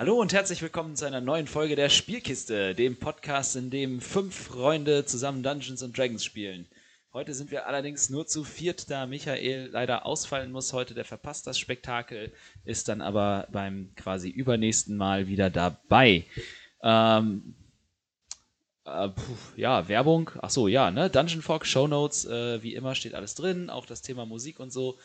Hallo und herzlich willkommen zu einer neuen Folge der Spielkiste, dem Podcast, in dem fünf Freunde zusammen Dungeons and Dragons spielen. Heute sind wir allerdings nur zu viert, da Michael leider ausfallen muss heute. Der verpasst das Spektakel, ist dann aber beim quasi übernächsten Mal wieder dabei. Ähm, äh, puh, ja, Werbung. Ach so, ja, ne? Dungeon Fog, Show Notes, äh, wie immer steht alles drin, auch das Thema Musik und so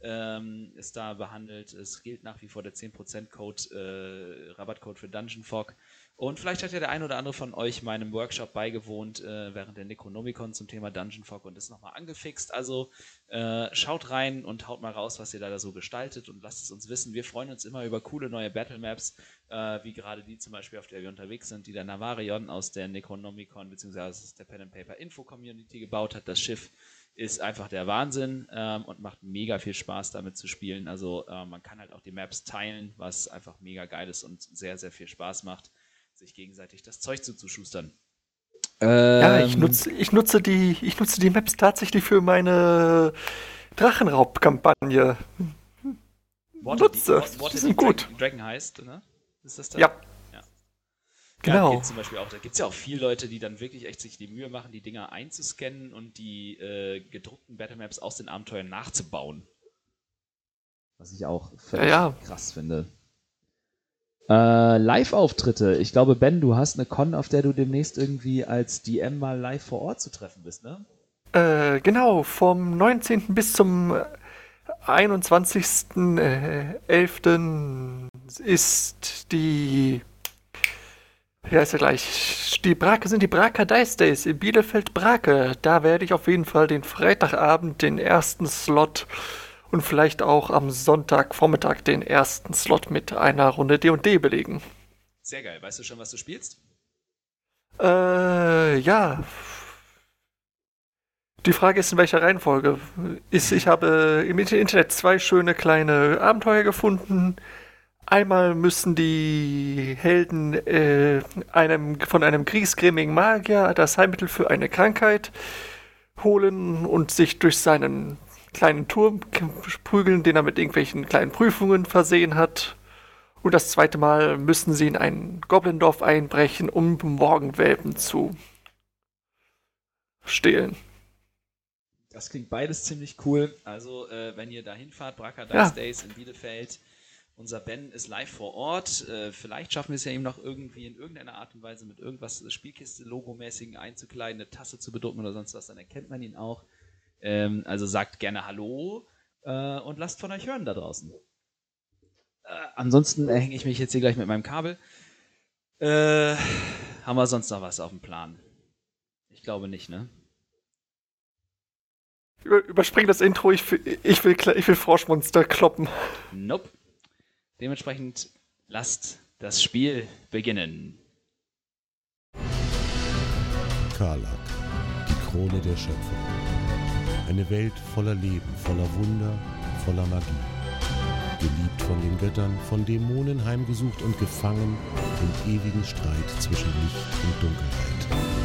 ähm, ist da behandelt. Es gilt nach wie vor der 10% Code, äh, Rabattcode für Dungeon Fog. Und vielleicht hat ja der ein oder andere von euch meinem Workshop beigewohnt äh, während der Necronomicon zum Thema Dungeon Fog und ist nochmal angefixt. Also äh, schaut rein und haut mal raus, was ihr da so gestaltet und lasst es uns wissen. Wir freuen uns immer über coole neue Battle Maps, äh, wie gerade die zum Beispiel, auf der wir unterwegs sind, die der Navarion aus der Necronomicon bzw. aus der Pen and Paper Info Community gebaut hat. Das Schiff ist einfach der Wahnsinn ähm, und macht mega viel Spaß damit zu spielen. Also äh, man kann halt auch die Maps teilen, was einfach mega geil ist und sehr, sehr viel Spaß macht, sich gegenseitig das Zeug zuzuschustern. Ähm, ja, ich nutze, ich, nutze die, ich nutze die Maps tatsächlich für meine Drachenraubkampagne. Nutze. Die, Water, die sind gut. Dragon heißt, ne? Ist das da? Ja. Genau. Ja, zum Beispiel auch, da gibt es ja auch viele Leute, die dann wirklich echt sich die Mühe machen, die Dinger einzuscannen und die äh, gedruckten Battlemaps aus den Abenteuern nachzubauen. Was ich auch völlig ja, ja. krass finde. Äh, Live-Auftritte. Ich glaube, Ben, du hast eine Con, auf der du demnächst irgendwie als DM mal live vor Ort zu treffen bist, ne? Äh, genau, vom 19. bis zum 21.11. ist die ja, ist ja gleich. Die Brake sind die Braker Dice Days in Bielefeld Brake. Da werde ich auf jeden Fall den Freitagabend den ersten Slot und vielleicht auch am Sonntagvormittag den ersten Slot mit einer Runde D&D belegen. Sehr geil. Weißt du schon, was du spielst? Äh, ja. Die Frage ist, in welcher Reihenfolge. Ist, ich habe im Internet zwei schöne kleine Abenteuer gefunden. Einmal müssen die Helden äh, einem, von einem kriegsgrämigen Magier das Heilmittel für eine Krankheit holen und sich durch seinen kleinen Turm prügeln, den er mit irgendwelchen kleinen Prüfungen versehen hat. Und das zweite Mal müssen sie in ein Goblindorf einbrechen, um Morgenwelpen zu stehlen. Das klingt beides ziemlich cool. Also, äh, wenn ihr da hinfahrt, Bracker Dice ja. Days in Bielefeld, unser Ben ist live vor Ort. Äh, vielleicht schaffen wir es ja ihm noch irgendwie in irgendeiner Art und Weise mit irgendwas Spielkiste-Logomäßigen einzukleiden, eine Tasse zu bedrucken oder sonst was, dann erkennt man ihn auch. Ähm, also sagt gerne Hallo äh, und lasst von euch hören da draußen. Äh, ansonsten hänge ich mich jetzt hier gleich mit meinem Kabel. Äh, haben wir sonst noch was auf dem Plan? Ich glaube nicht, ne? überspring das Intro, ich will, ich will, ich will Froschmonster kloppen. Nope. Dementsprechend lasst das Spiel beginnen. Karlak, die Krone der Schöpfung. Eine Welt voller Leben, voller Wunder, voller Magie. Geliebt von den Göttern, von Dämonen heimgesucht und gefangen im ewigen Streit zwischen Licht und Dunkelheit.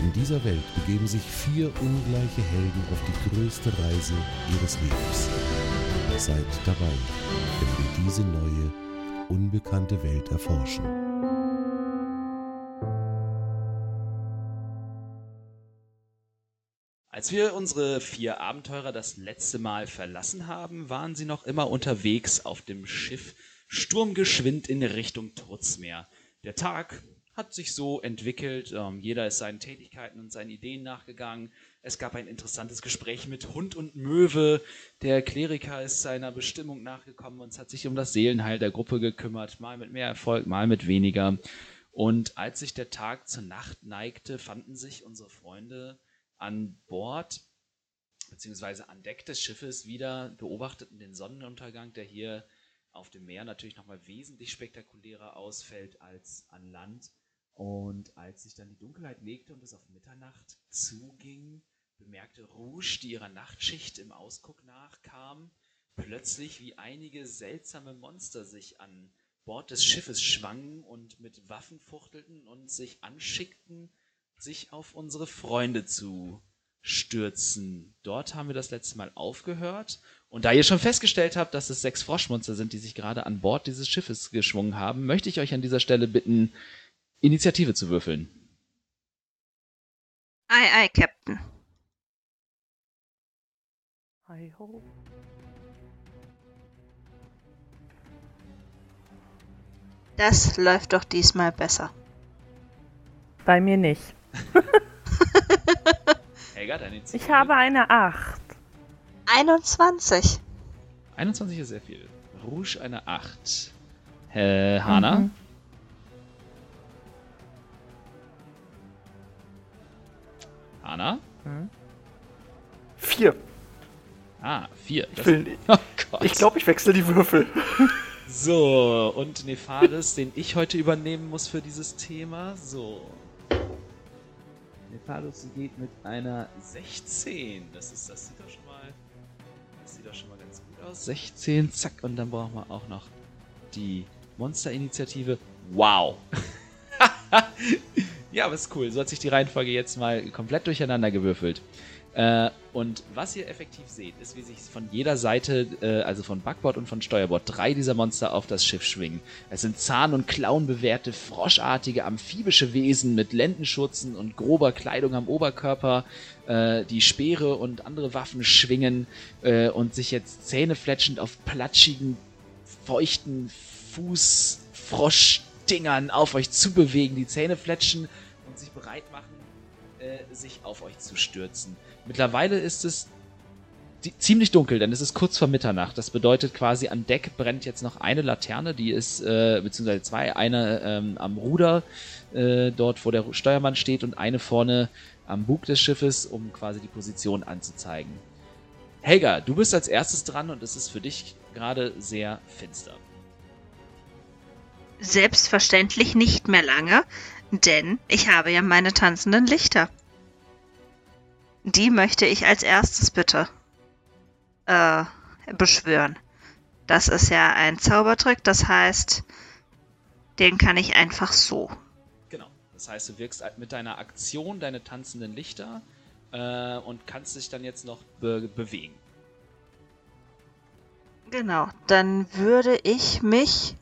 In dieser Welt begeben sich vier ungleiche Helden auf die größte Reise ihres Lebens. Seid dabei, wenn wir diese neue, unbekannte Welt erforschen. Als wir unsere vier Abenteurer das letzte Mal verlassen haben, waren sie noch immer unterwegs auf dem Schiff, sturmgeschwind in Richtung Trutzmeer. Der Tag hat sich so entwickelt, ähm, jeder ist seinen Tätigkeiten und seinen Ideen nachgegangen. Es gab ein interessantes Gespräch mit Hund und Möwe. Der Kleriker ist seiner Bestimmung nachgekommen und hat sich um das Seelenheil der Gruppe gekümmert, mal mit mehr Erfolg, mal mit weniger. Und als sich der Tag zur Nacht neigte, fanden sich unsere Freunde an Bord beziehungsweise an Deck des Schiffes wieder, beobachteten den Sonnenuntergang, der hier auf dem Meer natürlich nochmal wesentlich spektakulärer ausfällt als an Land. Und als sich dann die Dunkelheit legte und es auf Mitternacht zuging, bemerkte Rouge, die ihrer Nachtschicht im Ausguck nachkam, plötzlich, wie einige seltsame Monster sich an Bord des Schiffes schwangen und mit Waffen fuchtelten und sich anschickten, sich auf unsere Freunde zu stürzen. Dort haben wir das letzte Mal aufgehört. Und da ihr schon festgestellt habt, dass es sechs Froschmonster sind, die sich gerade an Bord dieses Schiffes geschwungen haben, möchte ich euch an dieser Stelle bitten, Initiative zu würfeln. Ei, ei, Captain. Hi ho. Das läuft doch diesmal besser. Bei mir nicht. Helga, deine Initiative. Ich habe eine 8. 21. 21 ist sehr viel. Rouge eine 8. Äh, Hana? Mhm. Hana? Vier. Ah, 4. Ich, will, oh ich glaube, ich wechsle die Würfel. So, und Nefaris, den ich heute übernehmen muss für dieses Thema. So. Nefaris geht mit einer 16. Das ist, das sieht doch schon mal. Das sieht doch schon mal ganz gut aus. 16, zack, und dann brauchen wir auch noch die Monster-Initiative. Wow. ja, aber ist cool. So hat sich die Reihenfolge jetzt mal komplett durcheinander gewürfelt. Äh, und was ihr effektiv seht, ist, wie sich von jeder Seite, äh, also von Backbord und von Steuerbord, drei dieser Monster auf das Schiff schwingen. Es sind zahn- und klauenbewehrte, froschartige, amphibische Wesen mit Lendenschurzen und grober Kleidung am Oberkörper, äh, die Speere und andere Waffen schwingen äh, und sich jetzt zähnefletschend auf platschigen, feuchten Fußfroschdingern auf euch zubewegen, die Zähne fletschen und sich bereit machen, äh, sich auf euch zu stürzen. Mittlerweile ist es ziemlich dunkel, denn es ist kurz vor Mitternacht. Das bedeutet quasi an Deck brennt jetzt noch eine Laterne, die ist, äh, beziehungsweise zwei, eine ähm, am Ruder, äh, dort wo der Steuermann steht und eine vorne am Bug des Schiffes, um quasi die Position anzuzeigen. Helga, du bist als erstes dran und es ist für dich gerade sehr finster. Selbstverständlich nicht mehr lange, denn ich habe ja meine tanzenden Lichter. Die möchte ich als erstes bitte äh, beschwören. Das ist ja ein Zaubertrick, das heißt, den kann ich einfach so. Genau. Das heißt, du wirkst mit deiner Aktion deine tanzenden Lichter äh, und kannst dich dann jetzt noch be bewegen. Genau, dann würde ich mich.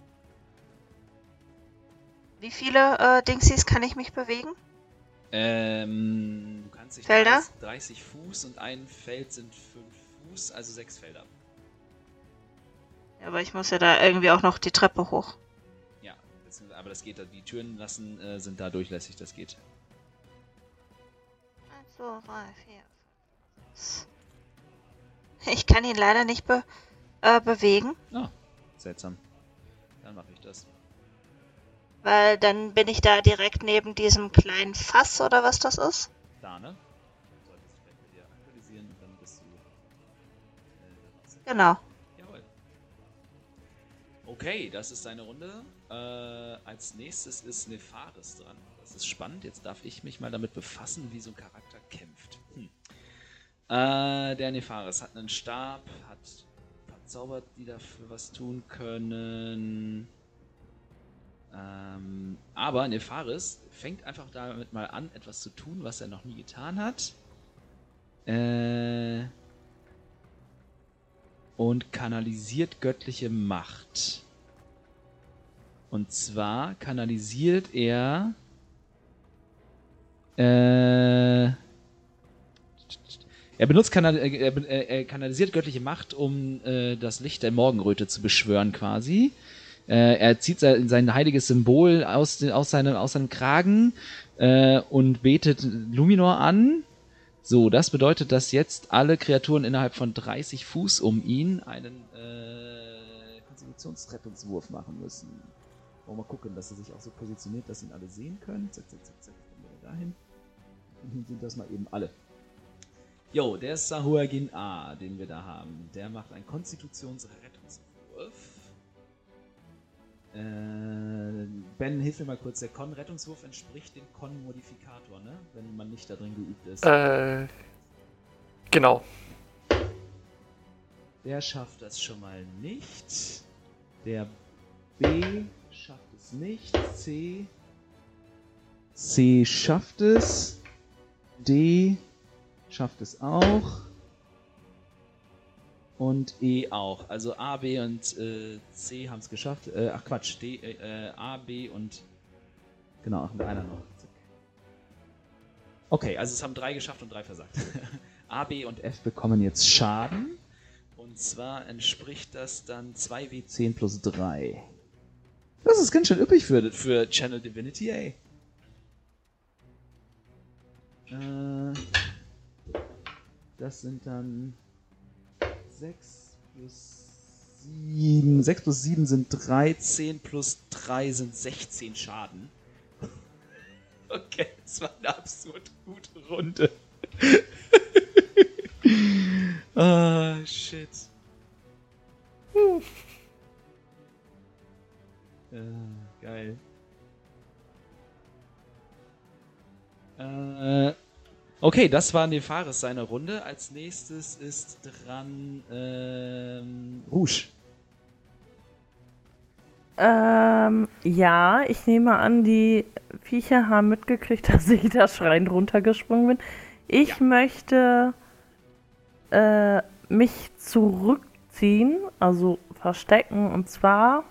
Wie viele äh, Dingsies kann ich mich bewegen? Ähm, du kannst dich Felder? 30, 30 Fuß und ein Feld sind 5 Fuß, also 6 Felder. Ja, aber ich muss ja da irgendwie auch noch die Treppe hoch. Ja, aber das geht, die Türen lassen, äh, sind da durchlässig, das geht. 1, 2, 3, 4, 5, 6. Ich kann ihn leider nicht be äh, bewegen, Ah, seltsam. Dann mache ich das. weil dann bin ich da direkt neben diesem kleinen Fass oder was das ist. Da, ne? Genau. Jawohl. Okay, das ist deine Runde. Äh, als nächstes ist Nefaris dran. Das ist spannend. Jetzt darf ich mich mal damit befassen, wie so ein Charakter kämpft. Hm. Äh, der Nefaris hat einen Stab, hat Zauber, die dafür was tun können. Ähm, aber Nefaris fängt einfach damit mal an, etwas zu tun, was er noch nie getan hat. Äh, und kanalisiert göttliche Macht. Und zwar kanalisiert er. Äh, er benutzt kanal, äh, er, äh, er kanalisiert göttliche Macht, um äh, das Licht der Morgenröte zu beschwören, quasi. Äh, er zieht sein, sein heiliges Symbol aus, aus, seinem, aus seinem Kragen äh, und betet Luminor an. So, das bedeutet, dass jetzt alle Kreaturen innerhalb von 30 Fuß um ihn einen äh, Konstitutionsrettungswurf machen müssen. Wollen wir mal gucken, dass er sich auch so positioniert, dass ihn alle sehen können. Zack, zack, zack, zack. Wir dahin. Und dann sind das mal eben alle. Jo, der Sahuagin A, den wir da haben. Der macht einen Konstitutionsrettungswurf. Äh, ben, hilf mir mal kurz. Der Con-Rettungswurf entspricht dem Con-Modifikator, ne? Wenn man nicht da drin geübt ist. Äh, genau. Der schafft das schon mal nicht. Der B schafft es nicht. C. C schafft es. D schafft es auch. Und E auch. Also A, B und äh, C haben es geschafft. Äh, ach Quatsch, D, äh, äh, A, B und. Genau, und einer noch. Okay, also es haben drei geschafft und drei versagt. A, B und F bekommen jetzt Schaden. Und zwar entspricht das dann 2W10 plus 3. Das ist ganz schön üppig für, für Channel Divinity, ey. Äh, das sind dann 6 plus 7. 6 plus 7 sind 13 plus 3 sind 16 Schaden. Okay, das war eine absurd gute Runde. Ah, shit. Äh, geil. Äh, okay, das war Nefaris seine Runde. Als nächstes ist dran ähm, Rouge. Ähm, ja, ich nehme an, die Viecher haben mitgekriegt, dass ich da schreiend runtergesprungen bin. Ich möchte äh, mich zurückziehen, also verstecken. Und zwar,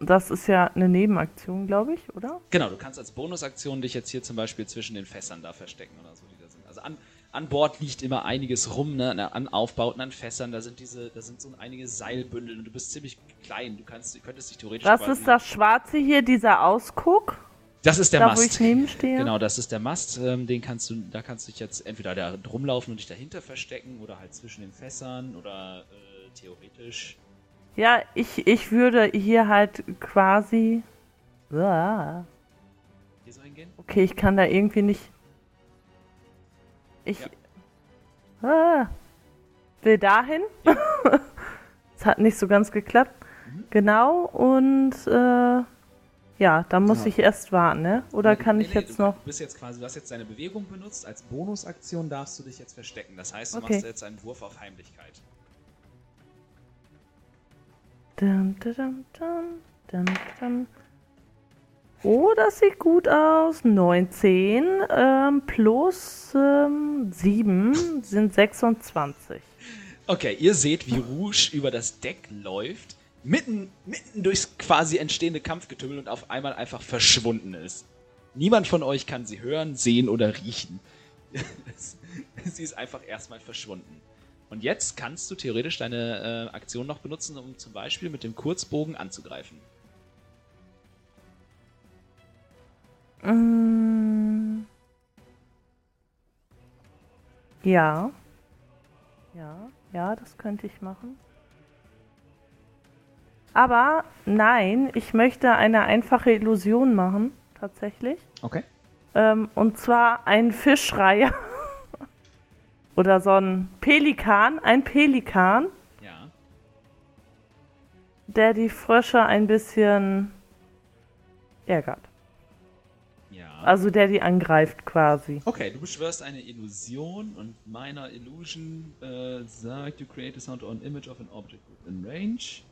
das ist ja eine Nebenaktion, glaube ich, oder? Genau, du kannst als Bonusaktion dich jetzt hier zum Beispiel zwischen den Fässern da verstecken oder so, die da sind. Also an, an Bord liegt immer einiges rum, ne, an Aufbauten, an Fässern, da sind diese, da sind so einige Seilbündel und du bist ziemlich klein. Du kannst, du könntest dich theoretisch. Was ist das Schwarze hier, dieser Ausguck? Das ist der da, Mast. wo ich nebenstehe? Genau, das ist der Mast. Ähm, den kannst du, da kannst du dich jetzt entweder da rumlaufen und dich dahinter verstecken oder halt zwischen den Fässern oder äh, theoretisch. Ja, ich, ich würde hier halt quasi. Okay, ich kann da irgendwie nicht. Ich. Ah, will dahin. Es hat nicht so ganz geklappt. Mhm. Genau, und äh, ja, da muss Genau. ich erst warten, ne? Oder kann Nee, ich nee, jetzt du noch. bist jetzt quasi, du hast jetzt deine Bewegung benutzt. Als Bonusaktion darfst du dich jetzt verstecken. Das heißt, du Okay. machst jetzt einen Wurf auf Heimlichkeit. Dun, dun, dun. Oh, das sieht gut aus. 19 ähm, plus ähm, 7 sind 26. Okay, ihr seht, wie Rouge über das Deck läuft, mitten, mitten durchs quasi entstehende Kampfgetümmel und auf einmal einfach verschwunden ist. Niemand von euch kann sie hören, sehen oder riechen. sie ist einfach erstmal verschwunden. Und jetzt kannst du theoretisch deine äh, Aktion noch benutzen, um zum Beispiel mit dem Kurzbogen anzugreifen. Mm. Ja. Ja, ja, das könnte ich machen. Aber nein, ich möchte eine einfache Illusion machen, tatsächlich. Okay. Ähm, und zwar ein Fischreiher. Oder so ein Pelikan, ein Pelikan, Ja. der die Frösche ein bisschen ärgert. Ja. Also der die angreift quasi. Okay, du beschwörst eine Illusion und meiner Illusion äh, sagt, you create a sound or an image of an object within range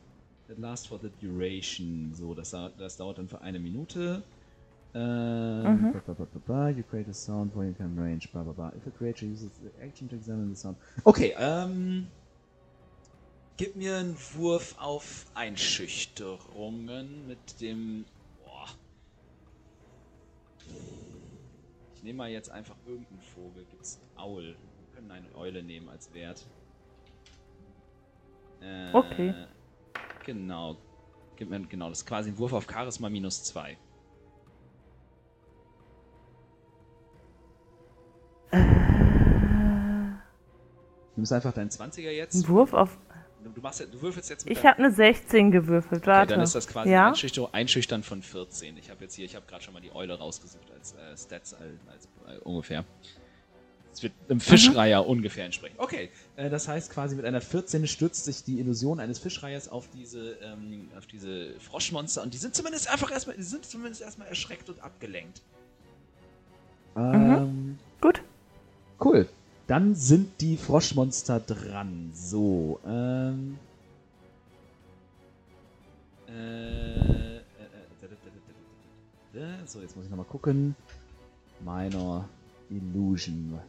that lasts for the duration. So, das, das dauert dann für eine Minute. Ähm, ba, ba, ba, ba, ba, you create a sound where you can range, bla bla bla. If a creature uses the action to examine the sound. Okay, ähm. Gib mir einen Wurf auf Einschüchterungen mit dem. Boah. Ich nehme mal jetzt einfach irgendeinen Vogel. Gibt's Aul? Wir können eine Eule nehmen als Wert. Äh, Okay. Genau. Gib mir genau, das ist quasi ein Wurf auf Charisma minus 2. nimmst einfach deinen 20er jetzt. Ein Wurf auf. Du, machst, du würfelst jetzt mit Ich habe eine 16 gewürfelt. Okay, Warte. dann ist das quasi ja? ein Einschüchtern, Einschüchtern von 14. Ich habe jetzt hier, ich habe gerade schon mal die Eule rausgesucht als äh, Stats als, als, äh, ungefähr. Das wird einem Fischreiher ungefähr entsprechen. Okay, äh, das heißt quasi mit einer 14 stürzt sich die Illusion eines Fischreihers auf diese, ähm, auf diese Froschmonster und die sind zumindest einfach erstmal, die sind zumindest erstmal erschreckt und abgelenkt. Ähm, Gut. Cool. Dann sind die Froschmonster dran. So, ähm. Äh, äh, äh. So, jetzt muss ich nochmal gucken. Minor Illusion.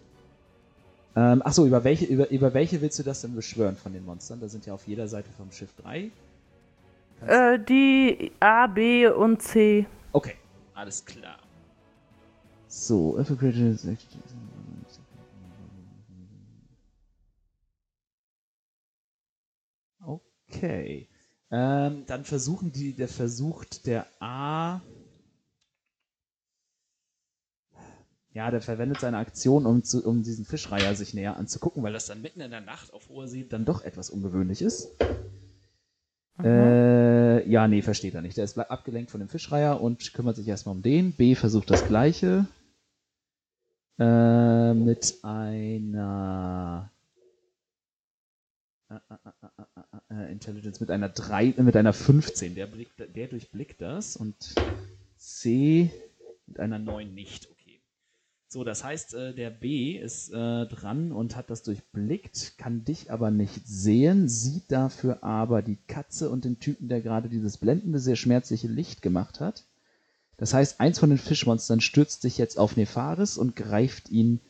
Ähm, achso, über welche, über, über welche willst du das denn beschwören von den Monstern? Da sind ja auf jeder Seite vom Schiff drei. Äh, die A, B und C. Okay, alles klar. So, if a creature is Okay. Ähm, dann versuchen die, der versucht der A. Ja, der verwendet seine Aktion, um, zu, um diesen Fischreiher sich näher anzugucken, weil das dann mitten in der Nacht auf hoher See dann doch etwas ungewöhnlich ist. Äh, ja, nee, versteht er nicht. Der ist abgelenkt von dem Fischreiher und kümmert sich erstmal um den. B versucht das gleiche. Äh, mit einer Intelligence mit einer 3, mit einer 15. Der, blickt, der durchblickt das und C mit einer 9 nicht. Okay. So, das heißt, der B ist äh, dran und hat das durchblickt, kann dich aber nicht sehen, sieht dafür aber die Katze und den Typen, der gerade dieses blendende, sehr schmerzliche Licht gemacht hat. Das heißt, eins von den Fischmonstern stürzt sich jetzt auf Nefaris und greift ihn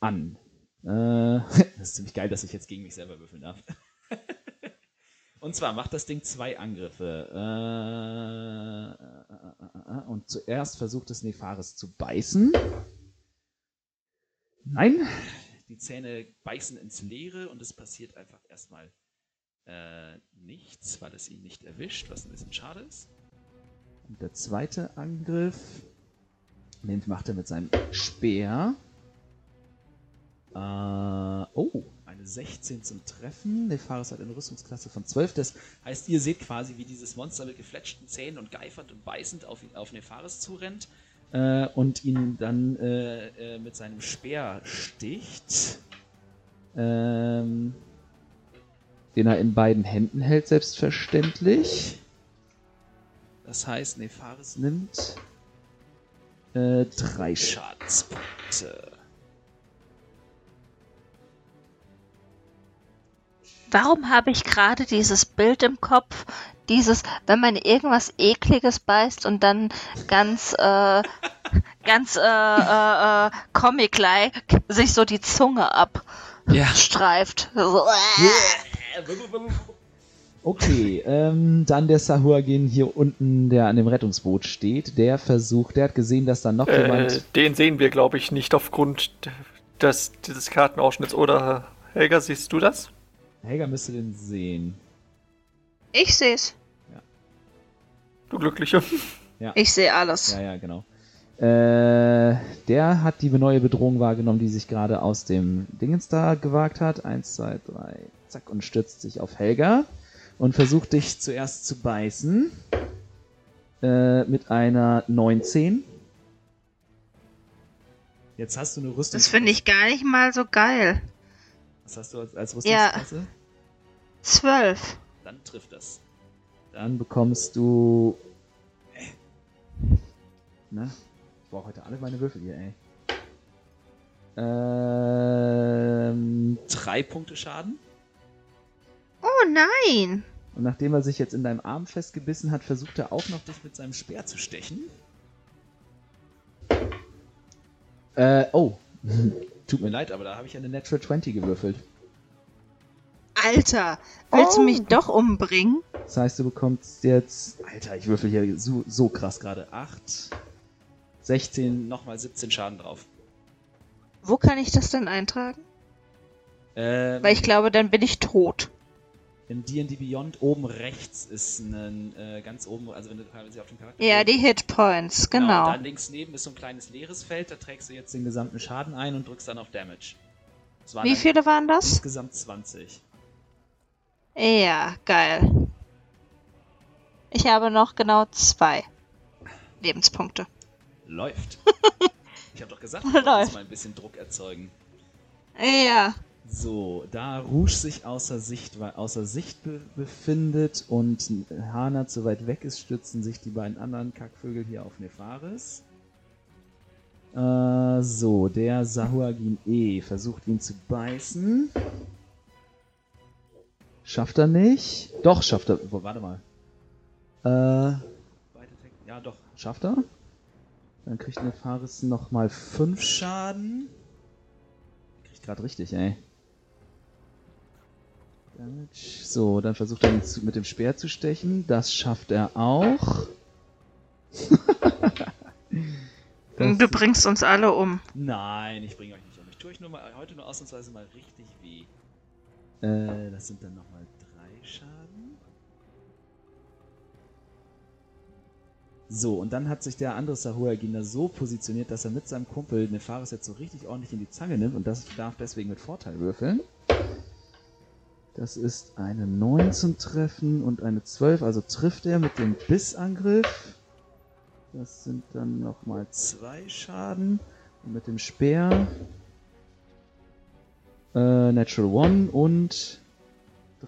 an. Äh, das ist ziemlich geil, dass ich jetzt gegen mich selber würfeln darf. und zwar macht das Ding zwei Angriffe. Äh, und zuerst versucht es Nefaris zu beißen. Nein, die Zähne beißen ins Leere und es passiert einfach erstmal äh, nichts, weil es ihn nicht erwischt, was ein bisschen schade ist. Und der zweite Angriff, den macht er mit seinem Speer. Äh, oh, eine 16 zum Treffen. Nefaris hat eine Rüstungsklasse von 12. Das heißt, ihr seht quasi, wie dieses Monster mit gefletschten Zähnen und geifernd und beißend auf, auf Nefaris zurennt äh, und ihn dann äh, äh, mit seinem Speer sticht. Ähm, den er in beiden Händen hält, selbstverständlich. Das heißt, Nefaris nimmt äh, drei Schadenspunkte. Warum habe ich gerade dieses Bild im Kopf? Dieses, wenn man irgendwas Ekliges beißt und dann ganz, äh, ganz, äh, äh, äh Comic-like sich so die Zunge abstreift. Ja. Okay, ähm, dann der Sahuagin hier unten, der an dem Rettungsboot steht. Der versucht, der hat gesehen, dass da noch äh, jemand. Den sehen wir, glaube ich, nicht aufgrund des, dieses Kartenausschnitts. Oder Helga, siehst du das? Helga müsste den sehen. Ich seh's. Ja. Du Glückliche. Ja. Ich sehe alles. Ja, ja, genau. Äh, der hat die neue Bedrohung wahrgenommen, die sich gerade aus dem Dingens da gewagt hat. Eins, zwei, drei, zack, und stürzt sich auf Helga und versucht dich zuerst zu beißen. Äh, mit einer 19. Jetzt hast du eine Rüstung. Das finde ich gar nicht mal so geil. Was hast du als, als Rüstungsklasse? Ja. 12. Dann trifft das. Dann bekommst du. Äh, ne? Ich brauche heute alle meine Würfel hier, ey. Ähm, drei Punkte Schaden. Oh nein! Und nachdem er sich jetzt in deinem Arm festgebissen hat, versucht er auch noch dich mit seinem Speer zu stechen. Äh, oh. Tut mir leid, aber da habe ich eine Natural 20 gewürfelt. Alter, willst oh. du mich doch umbringen? Das heißt, du bekommst jetzt. Alter, ich würfel hier so, so krass gerade. 8, 16, nochmal 17 Schaden drauf. Wo kann ich das denn eintragen? Ähm, Weil ich glaube, dann bin ich tot in D&D Beyond oben rechts ist ein äh, ganz oben, also wenn du quasi auf dem Charakter Ja, die Hitpoints, genau. genau. Und dann links neben ist so ein kleines leeres Feld, da trägst du jetzt den gesamten Schaden ein und drückst dann auf Damage. Wie viele waren das? Insgesamt 20. Ja, geil. Ich habe noch genau zwei Lebenspunkte. Läuft. ich habe doch gesagt, wir mal ein bisschen Druck erzeugen. Ja. So, da Rouge sich außer Sicht, außer Sicht be befindet und Hana zu weit weg ist, stützen sich die beiden anderen Kackvögel hier auf Nefaris. Äh, so, der Sahuagin E versucht ihn zu beißen. Schafft er nicht? Doch, schafft er. Warte mal. Äh, ja, doch, schafft er. Dann kriegt Nefaris nochmal 5 Schaden nicht gerade richtig, ey. Damage. So, dann versucht er zu, mit dem Speer zu stechen. Das schafft er auch. Du bringst uns alle um. Nein, ich bringe euch nicht um. Ich tue euch nur mal, heute nur ausnahmsweise mal richtig weh. Äh, das sind dann nochmal drei Schaden. So, und dann hat sich der andere Sahuagina so positioniert, dass er mit seinem Kumpel Nefaris jetzt so richtig ordentlich in die Zange nimmt und das darf deswegen mit Vorteil würfeln. Das ist eine 19 treffen und eine 12, also trifft er mit dem Bissangriff. Das sind dann nochmal zwei Schaden. Und mit dem Speer äh, Natural One und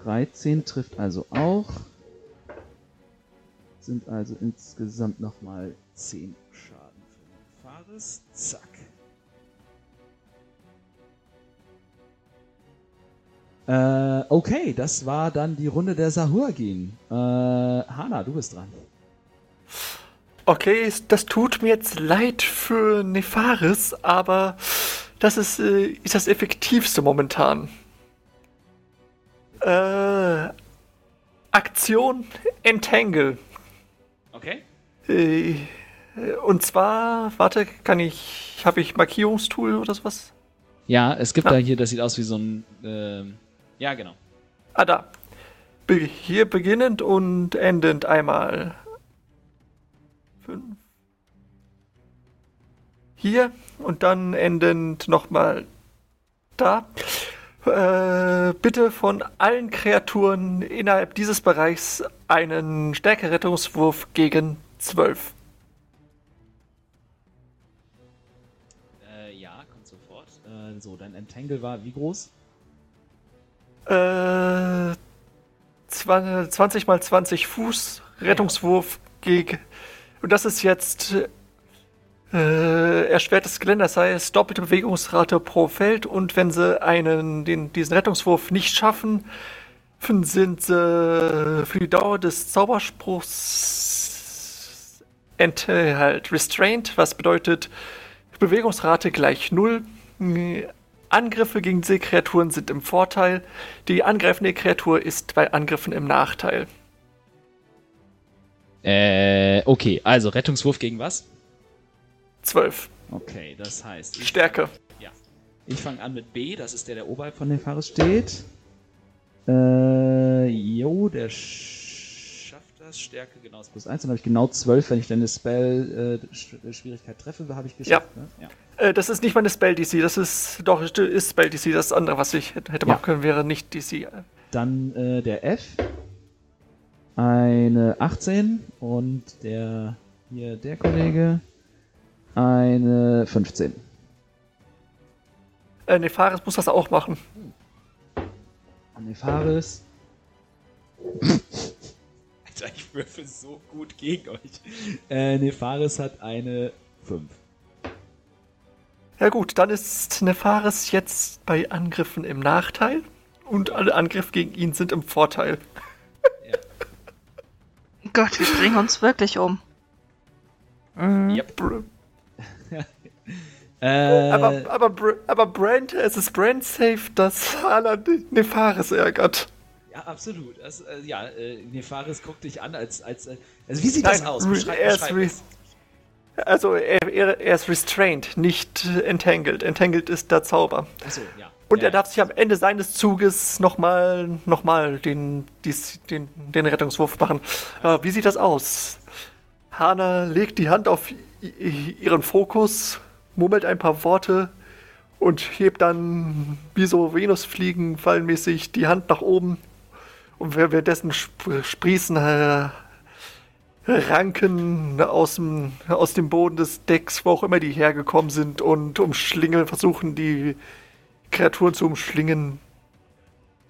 13 trifft also auch. Sind also insgesamt nochmal 10 Schaden für den Fares. Zack. Äh, okay, das war dann die Runde der Sahuagin. Äh, Hana, du bist dran. Okay, das tut mir jetzt leid für Nefaris, aber das ist, äh, ist das Effektivste momentan. Äh, Aktion Entangle. Okay. Äh, und zwar, warte, kann ich, habe ich Markierungstool oder sowas? Ja, es gibt Ah. da hier, das sieht aus wie so ein. Ja, genau. Ah, da. Be hier beginnend und endend einmal. Fünf. Hier und dann endend nochmal da. Äh, bitte von allen Kreaturen innerhalb dieses Bereichs einen Stärkerettungswurf gegen 12. Äh, ja, kommt sofort. Äh, so, dein Entangle war wie groß? Äh, 20 mal 20 Fuß Rettungswurf gegen. Und das ist jetzt äh, erschwertes Gelände, das heißt doppelte Bewegungsrate pro Feld. Und wenn sie einen, den, diesen Rettungswurf nicht schaffen, sind sie für die Dauer des Zauberspruchs ent, äh, halt restrained, was bedeutet Bewegungsrate gleich null. Angriffe gegen diese Kreaturen sind im Vorteil. Die angreifende Kreatur ist bei Angriffen im Nachteil. Äh, okay, also Rettungswurf gegen was? 12. Okay, das heißt. Ich, Stärke. Ja. Ich fange an mit B, das ist der, der oberhalb von dem Fares steht. Äh, jo, der schafft das. Stärke genau ist plus 1. Dann habe ich genau 12. Wenn ich dann eine Spell-Schwierigkeit treffe, habe ich geschafft. Ne? Ja. Äh, das ist nicht meine Spell DC, das ist doch ist Spell DC. Das andere, was ich hätte hätte Ja. machen können, wäre nicht DC. Dann äh, der F. Eine 18 und der hier der Kollege eine 15. Äh, Nefaris muss das auch machen. Nefaris. Alter, ich würfel so gut gegen euch. Äh, Nefaris hat eine 5. Ja gut, dann ist Nefaris jetzt bei Angriffen im Nachteil und alle Angriffe gegen ihn sind im Vorteil. Gott, wir bringen uns wirklich um. Yep. Br Äh, aber, aber, aber Brand, es ist Brand safe, dass Hana Nefaris ärgert. Ja, absolut. Das, äh, ja, äh, Nefaris guckt dich an als. als äh, also, wie sieht das Nein, aus? re- Beschreib, er beschreib es. Also er, er, er ist restrained, nicht entangled. Entangled ist der Zauber. Achso, ja. Und ja, er darf sich am Ende seines Zuges nochmal noch mal den, dies, den, den Rettungswurf machen. Äh, wie sieht das aus? Hana legt die Hand auf ihren Fokus, murmelt ein paar Worte und hebt dann wie so Venusfliegen fallmäßig die Hand nach oben. Und wer- währenddessen sp sprießen äh, Ranken aus dem, aus dem Boden des Decks, wo auch immer die hergekommen sind, und umschlingeln, versuchen die Kreaturen zu umschlingen.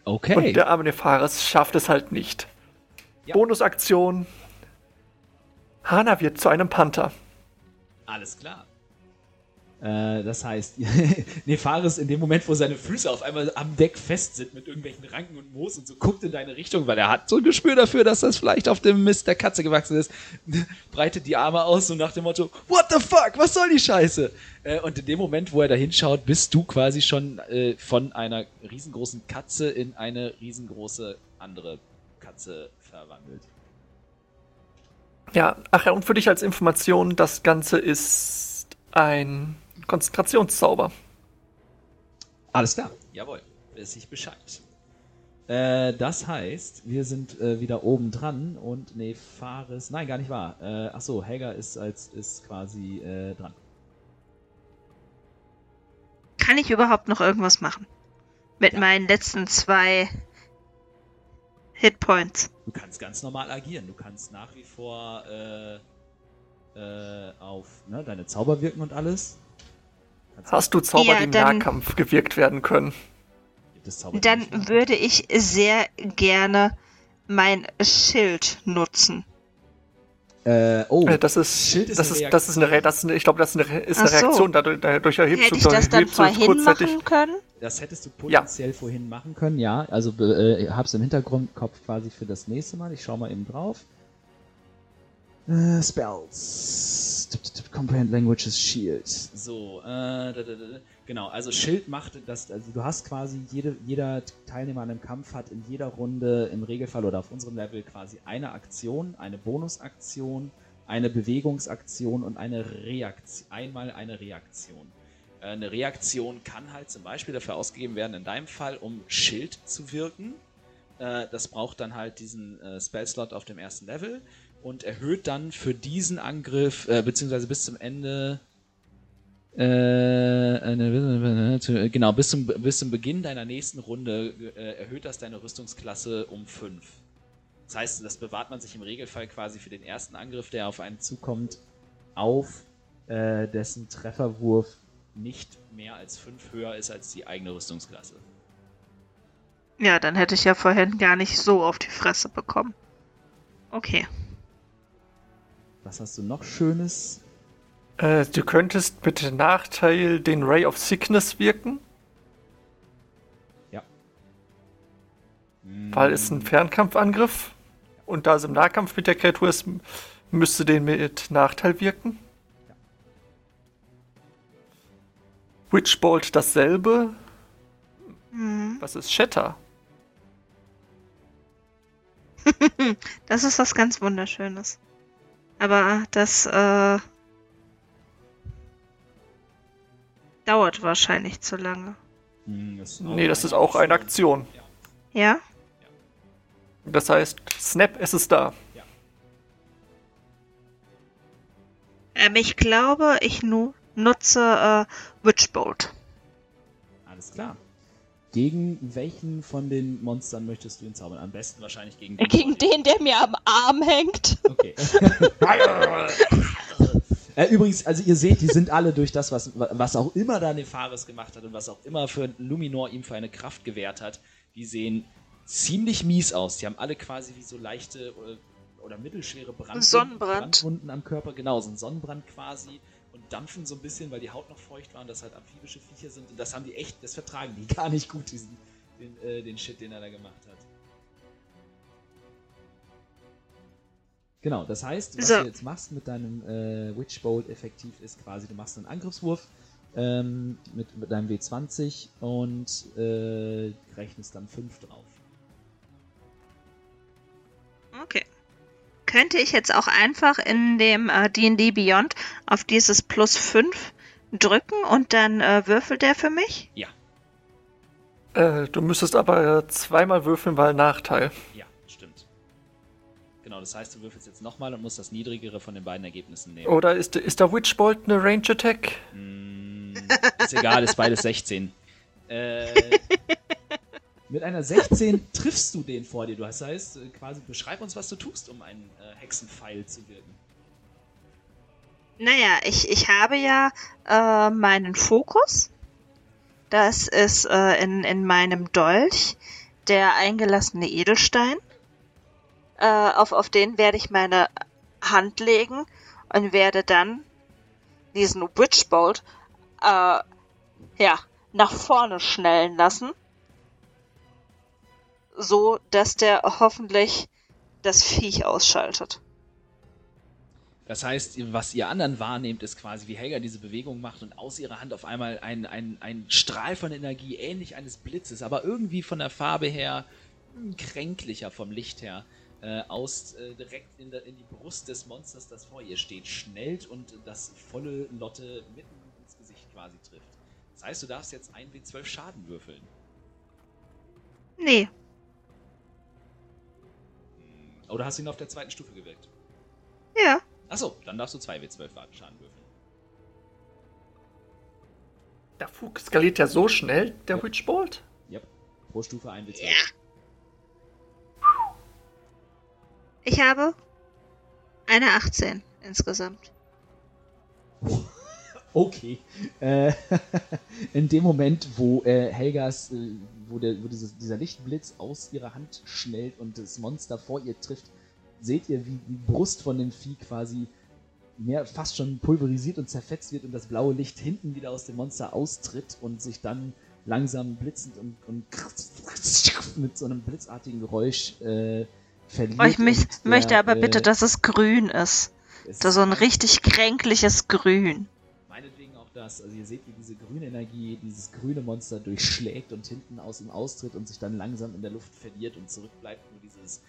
Okay. Und der arme Nefaris schafft es halt nicht. Ja. Bonusaktion. Hana wird zu einem Panther. Alles klar. Äh, das heißt, Nefaris in dem Moment, wo seine Füße auf einmal am Deck fest sind mit irgendwelchen Ranken und Moos und so guckt in deine Richtung, weil er hat so ein Gespür dafür, dass das vielleicht auf dem Mist der Katze gewachsen ist, breitet die Arme aus und nach dem Motto, what the fuck, was soll die Scheiße? Äh, und in dem Moment, wo er da hinschaut, bist du quasi schon äh, von einer riesengroßen Katze in eine riesengroße andere Katze verwandelt. Ja, ach ja, und für dich als Information, das Ganze ist ein Konzentrationszauber. Alles klar, jawohl, weiß ich Bescheid. Äh, das heißt, wir sind äh, wieder oben dran und nee, Fares, nein, gar nicht wahr. Äh, ach so, Helga ist als ist quasi äh, dran. Kann ich überhaupt noch irgendwas machen? Mit Ja. meinen letzten zwei Hitpoints. Du kannst ganz normal agieren. Du kannst nach wie vor äh, äh, auf ne, deine Zauber wirken und alles. Hast du Zauber, Ja, die im dann- Nahkampf gewirkt werden können? Dann würde ich sehr gerne mein Schild nutzen. Äh, oh, Äh, das ist, Schild ist das, eine ist, das ist eine, das ist eine, ich glaube, das ist eine, ist eine so. Reaktion. Dadurch, dadurch erhebst Hätte du, ich das dann vorhin kurzzeitig. machen können? das hättest du potenziell vorhin machen können, ja. Also äh, hab's im Hintergrundkopf quasi für das nächste Mal. Ich schau mal eben drauf. Äh, Spells. Tipp, Comprehend Languages Shield. So, äh, da, da, da. genau. Also Schild macht das, also du hast quasi jede, jeder Teilnehmer an einem Kampf hat in jeder Runde im Regelfall oder auf unserem Level quasi eine Aktion, eine Bonusaktion, eine Bewegungsaktion und eine Reaktion. Einmal eine Reaktion. Äh, Eine Reaktion kann halt zum Beispiel dafür ausgegeben werden, in deinem Fall, um Schild zu wirken. Äh, Das braucht dann halt diesen äh, Spellslot auf dem ersten Level und erhöht dann für diesen Angriff, äh, beziehungsweise bis zum Ende, äh, genau, bis zum, bis zum Beginn deiner nächsten Runde äh, erhöht das deine Rüstungsklasse um 5. Das heißt, das bewahrt man sich im Regelfall quasi für den ersten Angriff, der auf einen zukommt, auf, äh, dessen Trefferwurf nicht mehr als 5 höher ist als die eigene Rüstungsklasse. Ja, dann hätte ich ja vorhin gar nicht so auf die Fresse bekommen. Okay. Was hast du noch Schönes? Äh, du könntest mit Nachteil den Ray of Sickness wirken, Ja. weil es ein Fernkampfangriff. Und da es im Nahkampf mit der Kreatur ist, müsste den mit Nachteil wirken. Witchbolt dasselbe. Hm. Was ist Shatter? Das ist was ganz Wunderschönes. Aber das äh, dauert wahrscheinlich zu lange. Hm, das ist Nee, das ist auch eine Aktion. Ja? Das heißt, Snap, es ist da. Ähm, ich glaube, ich nu nutze äh, Witchbolt. Alles klar. Gegen welchen von den Monstern möchtest du ihn zaubern? Am besten wahrscheinlich gegen Gegen den, der mir am Arm hängt. Okay. äh, übrigens, also ihr seht, die sind alle durch das, was, was auch immer da Nefaris gemacht hat und was auch immer für Luminor ihm für eine Kraft gewährt hat, die sehen ziemlich mies aus. Die haben alle quasi wie so leichte oder, oder mittelschwere Brandwunden, Sonnenbrand. Brandwunden am Körper, genau, so ein Sonnenbrand quasi und dampfen so ein bisschen, weil die Haut noch feucht war und das halt amphibische Viecher sind und das haben die echt, das vertragen die gar nicht gut, diesen, den, äh, den Shit, den er da gemacht hat. Genau, das heißt, was So. du jetzt machst mit deinem äh, Witchbolt effektiv ist quasi, du machst einen Angriffswurf ähm, mit, mit deinem W20 und äh, rechnest dann 5 drauf. Okay. Könnte ich jetzt auch einfach in dem äh, D&D Beyond auf dieses plus 5 drücken und dann äh, würfelt der für mich? Ja, Äh, du müsstest aber äh, zweimal würfeln, weil Nachteil. ja, stimmt. Genau, das heißt, du würfelst jetzt nochmal und musst das niedrigere von den beiden Ergebnissen nehmen. Oder ist, ist der Witchbolt eine Range Attack? Mm, ist egal, ist beides 16. Äh, mit einer 16 triffst du den vor dir. Du das heißt, äh, quasi beschreib uns, was du tust, um einen äh, Hexenpfeil zu wirken. Naja, ich, ich habe ja äh, meinen Fokus. Das ist äh, in, in meinem Dolch der eingelassene Edelstein. Äh, auf, auf den werde ich meine Hand legen und werde dann diesen Witchbolt äh, ja, nach vorne schnellen lassen. So, dass der hoffentlich das Viech ausschaltet. Das heißt, was ihr anderen wahrnehmt, ist quasi, wie Helga diese Bewegung macht und aus ihrer Hand auf einmal ein, ein, ein Strahl von Energie, ähnlich eines Blitzes, aber irgendwie von der Farbe her kränklicher vom Licht her, äh, aus äh, direkt in, der, in, die Brust des Monsters, das vor ihr steht, schnellt und das volle Lotte mitten ins Gesicht quasi trifft. Das heißt, du darfst jetzt 1w12 Schaden würfeln. Nee. Oder hast du ihn auf der zweiten Stufe gewirkt? Ja. Achso, dann darfst du 2w12 Schaden würfeln. Der Fug skaliert ja so schnell, der Ja. Witchbolt. Ja, pro Stufe 1w12. Ja. Ich habe eine 18 insgesamt. Okay. Äh, in dem Moment, wo äh, Helgas, äh, wo, der, wo dieses, dieser Lichtblitz aus ihrer Hand schnellt und das Monster vor ihr trifft, seht ihr, wie die Brust von dem Vieh quasi mehr fast schon pulverisiert und zerfetzt wird und das blaue Licht hinten wieder aus dem Monster austritt und sich dann langsam blitzend und, und mit so einem blitzartigen Geräusch äh, verliert. Oh, ich mich, der, möchte aber äh, bitte, dass es grün ist. es Das ist so ein richtig kränkliches Grün. Das. Also ihr seht, wie diese grüne Energie dieses grüne Monster durchschlägt und hinten aus ihm austritt und sich dann langsam in der Luft verliert und zurückbleibt nur dieses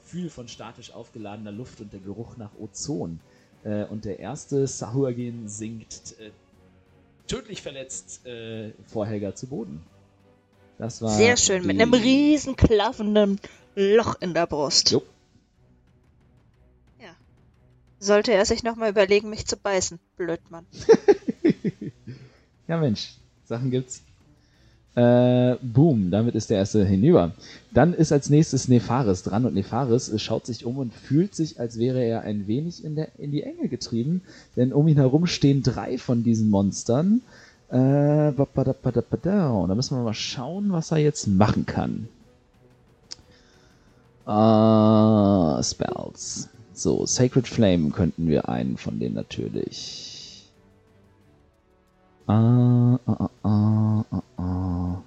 Gefühl von statisch aufgeladener Luft und der Geruch nach Ozon. Äh, und der erste Sahurgen sinkt äh, tödlich verletzt äh, vor Helga zu Boden. Das war Sehr schön, mit einem riesen klaffenden Loch in der Brust. Jo. Ja. Sollte er sich nochmal überlegen, mich zu beißen. Blödmann. Ja, Mensch, Sachen gibt's. Äh, boom, damit ist der erste hinüber. Dann ist als nächstes Nefaris dran und Nefaris schaut sich um und fühlt sich, als wäre er ein wenig in, der, in die Enge getrieben, denn um ihn herum stehen drei von diesen Monstern. Äh, da müssen wir mal schauen, was er jetzt machen kann. Äh, Spells. So, Sacred Flame könnten wir einen von denen natürlich. Ah, ah, ah, ah, ah.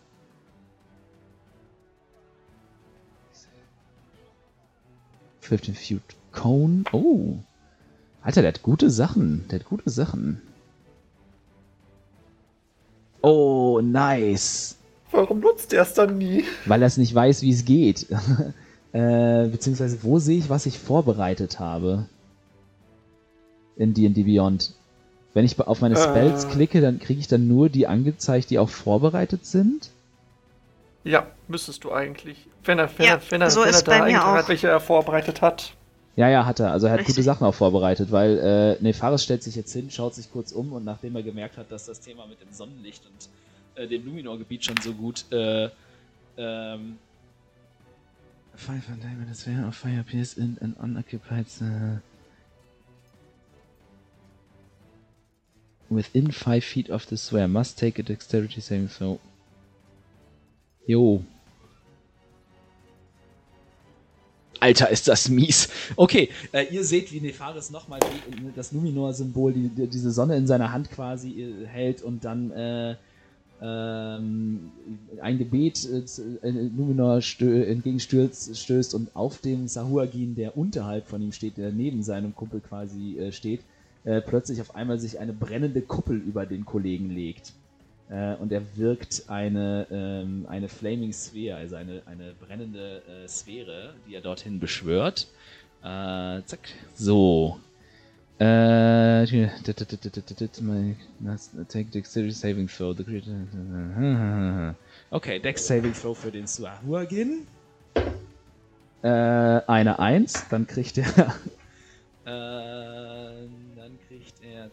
Fifteen Feet Cone. Oh. Alter, der hat gute Sachen. Der hat gute Sachen. Oh, nice. Warum nutzt er es dann nie? Weil er es nicht weiß, wie es geht. äh, beziehungsweise, wo sehe ich, was ich vorbereitet habe? In D&D Beyond. Wenn ich auf meine Spells Äh. klicke, dann kriege ich dann nur die angezeigt, die auch vorbereitet sind. Ja, müsstest du eigentlich. Wenn er, wenn Ja, er, wenn er, so wenn er ist da bei mir eingetragen auch. hat, welche er vorbereitet hat. Ja, ja, hat er. Also er hat Richtig. gute Sachen auch vorbereitet, weil äh, Nefaris stellt sich jetzt hin, schaut sich kurz um und nachdem er gemerkt hat, dass das Thema mit dem Sonnenlicht und äh, dem Luminor-Gebiet schon so gut äh, ähm, Fire from diamond sphere of fire appears in an unoccupied uh, within five feet of the sphere must take a dexterity saving throw. Jo. Alter, ist das mies. Okay, äh, ihr seht, wie Nefaris nochmal das Luminor-Symbol, die, die, diese Sonne in seiner Hand quasi äh, hält und dann äh, ähm, ein Gebet äh, äh, Luminor stö entgegenstürzt stößt und auf dem Sahuagin, der unterhalb von ihm steht, der neben seinem Kumpel quasi äh, steht, äh, plötzlich auf einmal sich eine brennende Kuppel über den Kollegen legt. Äh, und er wirkt eine, ähm, eine Flaming Sphere, also eine, eine brennende äh, Sphäre, die er dorthin beschwört. Äh, zack. So. Äh, Okay, Dex Saving Throw für den Suahuagin. Äh, eine 1, dann kriegt er. äh,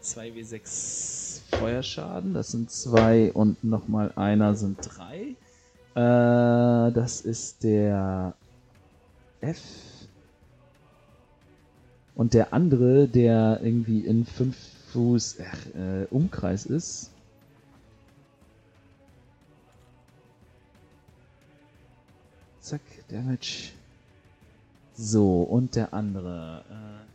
2w6 Feuerschaden. Das sind 2 und nochmal einer sind 3. Äh, das ist der F. Und der andere, der irgendwie in 5 Fuß äh, Umkreis ist. Zack, Damage. So, und der andere. Äh,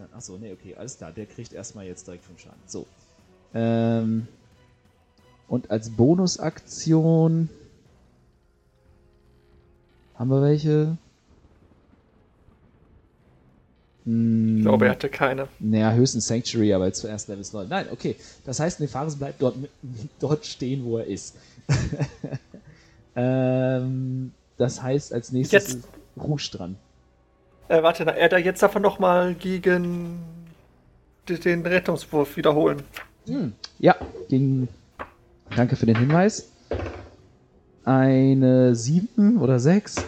dann. Achso, nee, okay, alles klar. Der kriegt erstmal jetzt direkt 5 Schaden. So. Ähm, und als Bonusaktion haben wir welche? Hm, Ich glaube, er hatte keine. Naja, höchstens Sanctuary, aber jetzt zuerst Level 9. Nein, okay. Das heißt, Nefaris bleibt dort, dort stehen, wo er ist. ähm, das heißt, als nächstes Jetzt- ist Rouge dran. Äh, warte, na, er da jetzt davon nochmal gegen den Rettungswurf wiederholen. Hm, ja, gegen. Danke für den Hinweis. Eine 7 oder 6?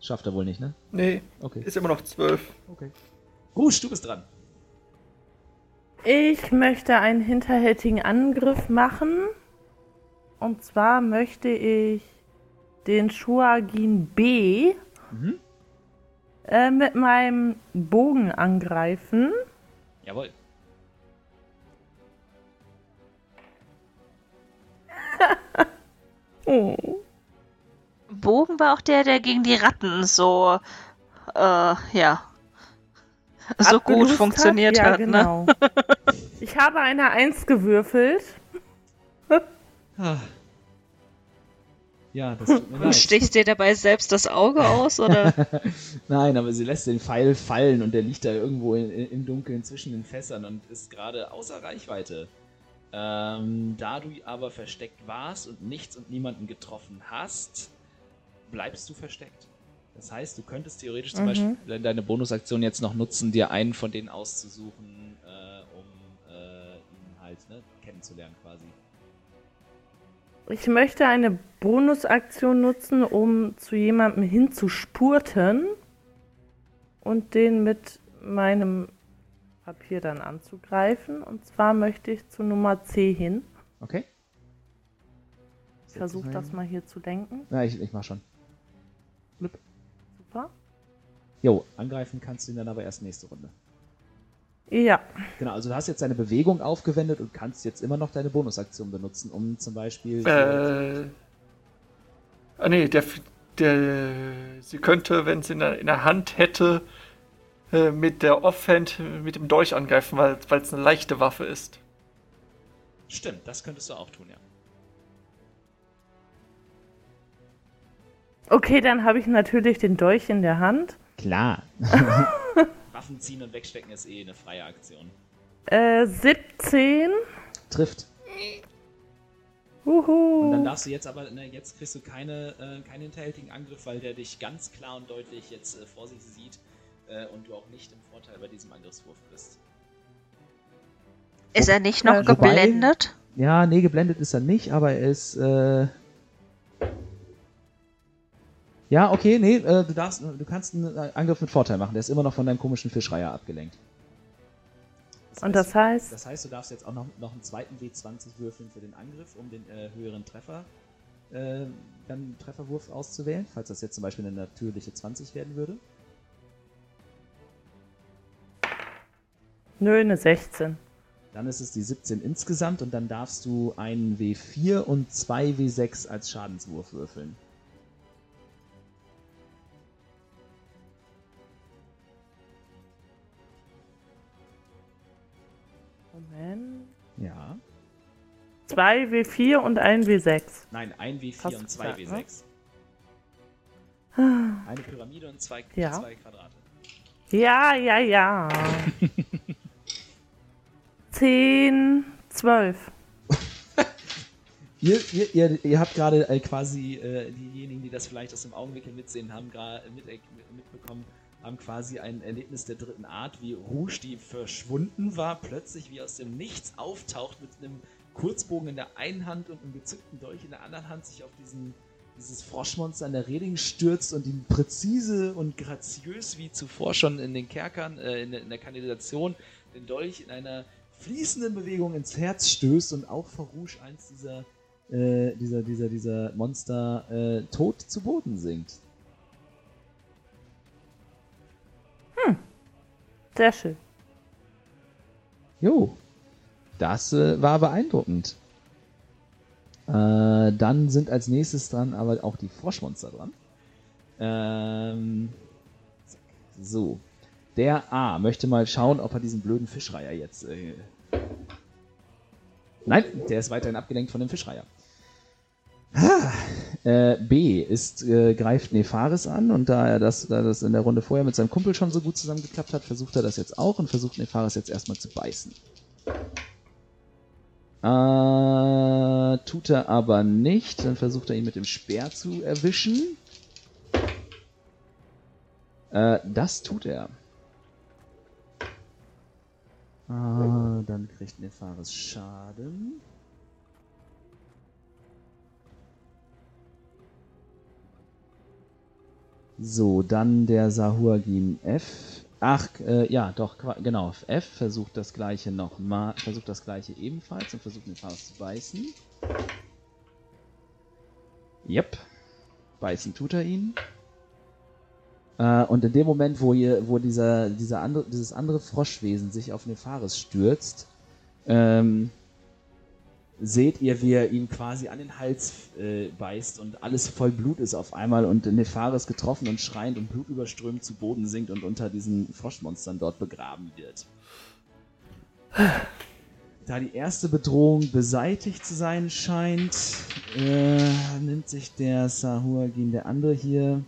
Schafft er wohl nicht, ne? Nee, Okay. ist immer noch zwölf. okay. Rouge, du bist dran. Ich möchte einen hinterhältigen Angriff machen. Und zwar möchte ich den Shuagin B Mhm. Äh, mit meinem Bogen angreifen. Jawohl. Oh. Bogen war auch der, der gegen die Ratten so, äh, ja, so gut funktioniert ja, hat, ne? genau. ich habe eine Eins gewürfelt. Ja, das tut mir leid. stichst dir dabei selbst das Auge aus, oder? Nein, aber sie lässt den Pfeil fallen und der liegt da irgendwo in, in, im Dunkeln zwischen den Fässern und ist gerade außer Reichweite. Ähm, da du aber versteckt warst und nichts und niemanden getroffen hast, bleibst du versteckt. Das heißt, du könntest theoretisch zum Mhm. Beispiel deine Bonusaktion jetzt noch nutzen, dir einen von denen auszusuchen, äh, um äh, ihn halt ne, kennenzulernen quasi. Ich möchte eine Bonusaktion nutzen, um zu jemandem hinzuspurten und den mit meinem Papier dann anzugreifen. Und zwar möchte ich zu Nummer C hin. Okay? Ich versuche das mal hier zu denken. Ja, ich, ich mach schon. Blip. Super. Jo, angreifen kannst du ihn dann aber erst nächste Runde. Ja, Genau, also du hast jetzt deine Bewegung aufgewendet und kannst jetzt immer noch deine Bonusaktion benutzen, um zum Beispiel. Äh. Ah, nee, der, der. Sie könnte, wenn sie in der, in der Hand hätte, äh, mit der Offhand mit dem Dolch angreifen, weil es eine leichte Waffe ist. Stimmt, das könntest du auch tun, ja. okay, dann habe ich natürlich den Dolch in der Hand. Klar. Waffen ziehen und wegstecken ist eh eine freie Aktion. Äh, 17. Trifft. Uhu. Und dann darfst du jetzt aber, ne, jetzt kriegst du keine, äh, keinen hinterhältigen Angriff, weil der dich ganz klar und deutlich jetzt äh, vor sich sieht äh, und du auch nicht im Vorteil bei diesem Angriffswurf bist. Ist er nicht noch wobei- geblendet? Ja, nee, geblendet ist er nicht, aber er ist. Äh ja, okay, nee, äh, du darfst, du kannst einen äh, Angriff mit Vorteil machen. Der ist immer noch von deinem komischen Fischreiher abgelenkt. Und das heißt, Das heißt, du darfst jetzt auch noch, noch einen zweiten W20 würfeln für den Angriff, um den äh, höheren Treffer, äh, dann Trefferwurf auszuwählen, falls das jetzt zum Beispiel eine natürliche 20 werden würde. nö, eine 16. Dann ist es die 17 insgesamt und dann darfst du einen W4 und zwei W6 als Schadenswurf würfeln. 2 W4 und ein W6. Nein, ein W4 Hast und zwei gesagt, ne? W6. Eine Pyramide und zwei, Ja. zwei Quadrate. Ja, ja, ja. 10, 12. Ihr, ihr, ihr, ihr habt gerade äh, quasi äh, diejenigen, die das vielleicht aus dem Augenwinkel mitsehen, haben gerade mit, äh, mitbekommen, haben quasi ein Erlebnis der dritten Art, wie Rouge, die verschwunden war, plötzlich wie aus dem Nichts auftaucht mit einem Kurzbogen in der einen Hand und einem gezückten Dolch in der anderen Hand, sich auf diesen, dieses Froschmonster an der Reling stürzt und ihn präzise und graziös wie zuvor schon in den Kerkern, äh, in, der- in der Kanalisation, den Dolch in einer fließenden Bewegung ins Herz stößt und auch Rouge eins dieser äh, dieser, dieser, dieser Monster äh, tot zu Boden sinkt. Sehr schön. Jo, das äh, war beeindruckend. Äh, dann sind als nächstes dran aber auch die Froschmonster dran. Ähm, so. Der A möchte mal schauen, ob er diesen blöden Fischreiher jetzt. Äh Nein, der ist weiterhin abgelenkt von dem Fischreiher. Ah, äh, B ist, äh, greift Nefaris an und da er das, da das in der Runde vorher mit seinem Kumpel schon so gut zusammengeklappt hat, versucht er das jetzt auch und versucht Nefaris jetzt erstmal zu beißen. Äh, tut er aber nicht, dann versucht er ihn mit dem Speer zu erwischen. Äh, das tut er. Ah, dann kriegt Nefaris Schaden. So, dann der Sahuagin F. Ach, äh, ja, doch, genau. F versucht das gleiche nochmal, versucht das gleiche ebenfalls und versucht Nefaris zu beißen. Yep. Beißen tut er ihn. Äh, und in dem Moment, wo, ihr, wo dieser, dieser andere, dieses andere Froschwesen sich auf Nefaris stürzt, ähm, seht ihr, wie er ihn quasi an den Hals äh, beißt und alles voll Blut ist auf einmal und Nefaris getroffen und schreiend und blutüberströmt zu Boden sinkt und unter diesen Froschmonstern dort begraben wird. Da die erste Bedrohung beseitigt zu sein scheint, äh, nimmt sich der Sahuagin, der andere hier,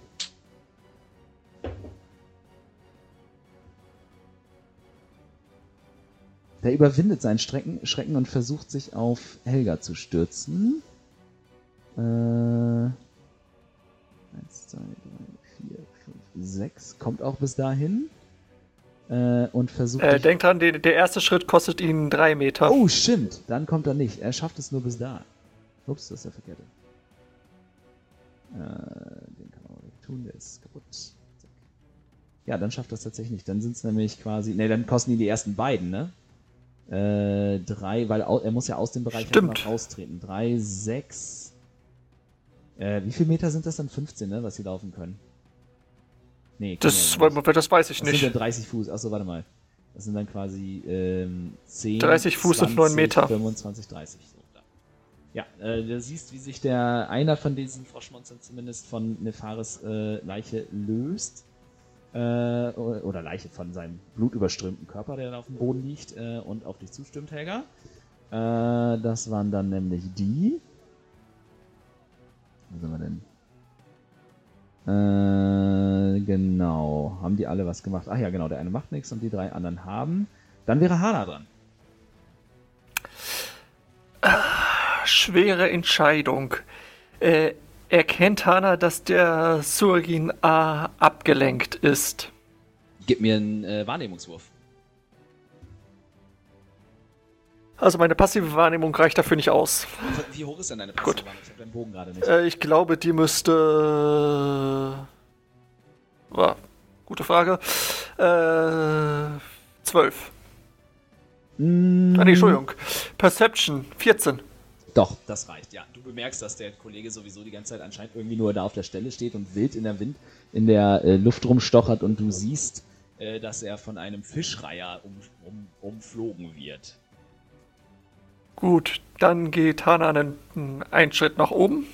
Der überwindet seinen Strecken, Schrecken und versucht sich auf Helga zu stürzen. Äh, 1, 2, 3, 4, 5, 6. Kommt auch bis dahin. Äh, und versucht. Äh, denkt dran, der, der erste Schritt kostet ihn drei Meter. oh, stimmt. Dann kommt er nicht. Er schafft es nur bis da. Ups, das ist der verkehrte. Äh, den kann man auch nicht tun, der ist kaputt. Zack. Ja, dann schafft er es tatsächlich nicht. Dann sind es nämlich quasi. Ne, dann kosten ihn die ersten beiden, ne? Äh, drei, weil er muss ja aus dem Bereich Stimmt. noch raustreten. Drei, sechs. Äh, wie viel Meter sind das dann? 15, ne? Was sie laufen können. Nee, Das, ja nicht. das weiß ich Das sind ja nicht. 30 Fuß. Achso, warte mal. Das sind dann quasi ähm, 10, 30 Fuß und 9 Meter. 25, 30. So. Ja, äh, du siehst, wie sich der einer von diesen Froschmonstern zumindest von Nefaris äh, Leiche löst. Äh, oder Leiche von seinem blutüberströmten Körper, der dann auf dem Boden liegt äh, und auf dich zustimmt, Helga. Äh, das waren dann nämlich die. Wo sind wir denn? Äh, genau. Haben die alle was gemacht? Ach ja, genau. Der eine macht nichts und die drei anderen haben. Dann wäre Hana dran. Schwere Entscheidung. Äh, erkennt Hana, dass der Surgin A abgelenkt ist? Gib mir einen äh, Wahrnehmungswurf. Also meine passive Wahrnehmung reicht dafür nicht aus. Wie hoch ist denn deine Gut. passive Wahrnehmung? Ich habe deinen Bogen gerade nicht. Äh, ich glaube, die müsste. War. Gute Frage. Äh. 12. Mm, Ah, nee, Entschuldigung. Perception 14. Doch, das reicht, ja. Du bemerkst, dass der Kollege sowieso die ganze Zeit anscheinend irgendwie nur da auf der Stelle steht und wild in der Wind in der äh, Luft rumstochert und du siehst, äh, dass er von einem Fischreiher um, um, umflogen wird. Gut, dann geht Hana einen, einen Schritt nach oben.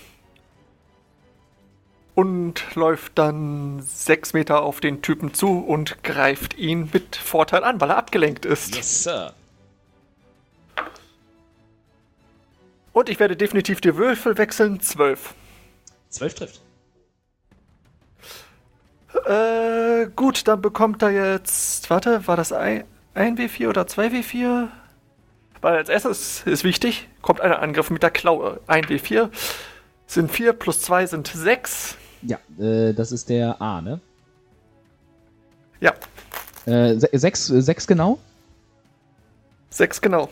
Und läuft dann sechs Meter auf den Typen zu und greift ihn mit Vorteil an, weil er abgelenkt ist. Yes, Sir. Und ich werde definitiv die Würfel wechseln. 12. 12 trifft. Äh, gut, dann bekommt er jetzt. Warte, war das ein, ein W4 oder 2 W4? Weil als erstes ist wichtig, kommt ein Angriff mit der Klaue. Ein W4 sind 4 plus 2 sind 6. Ja, äh, das ist der A, ne? Ja, Äh, se sechs, äh, sechs genau? 6 genau.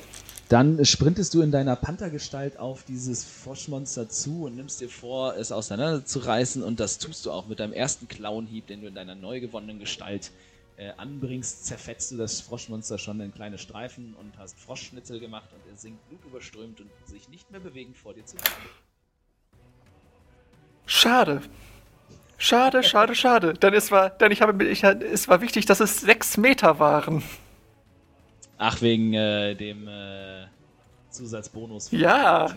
Dann sprintest du in deiner Panthergestalt auf dieses Froschmonster zu und nimmst dir vor, es auseinanderzureißen und das tust du auch mit deinem ersten Klauenhieb, den du in deiner neu gewonnenen Gestalt äh, anbringst, zerfetzt du das Froschmonster schon in kleine Streifen und hast Froschschnitzel gemacht und er sinkt blutüberströmt und sich nicht mehr bewegend vor dir zu. Schade. Schade, schade, schade. Denn es war, denn ich habe, ich, es war wichtig, dass es 6 Meter waren. Ach, wegen äh, dem äh, Zusatzbonus. Ja.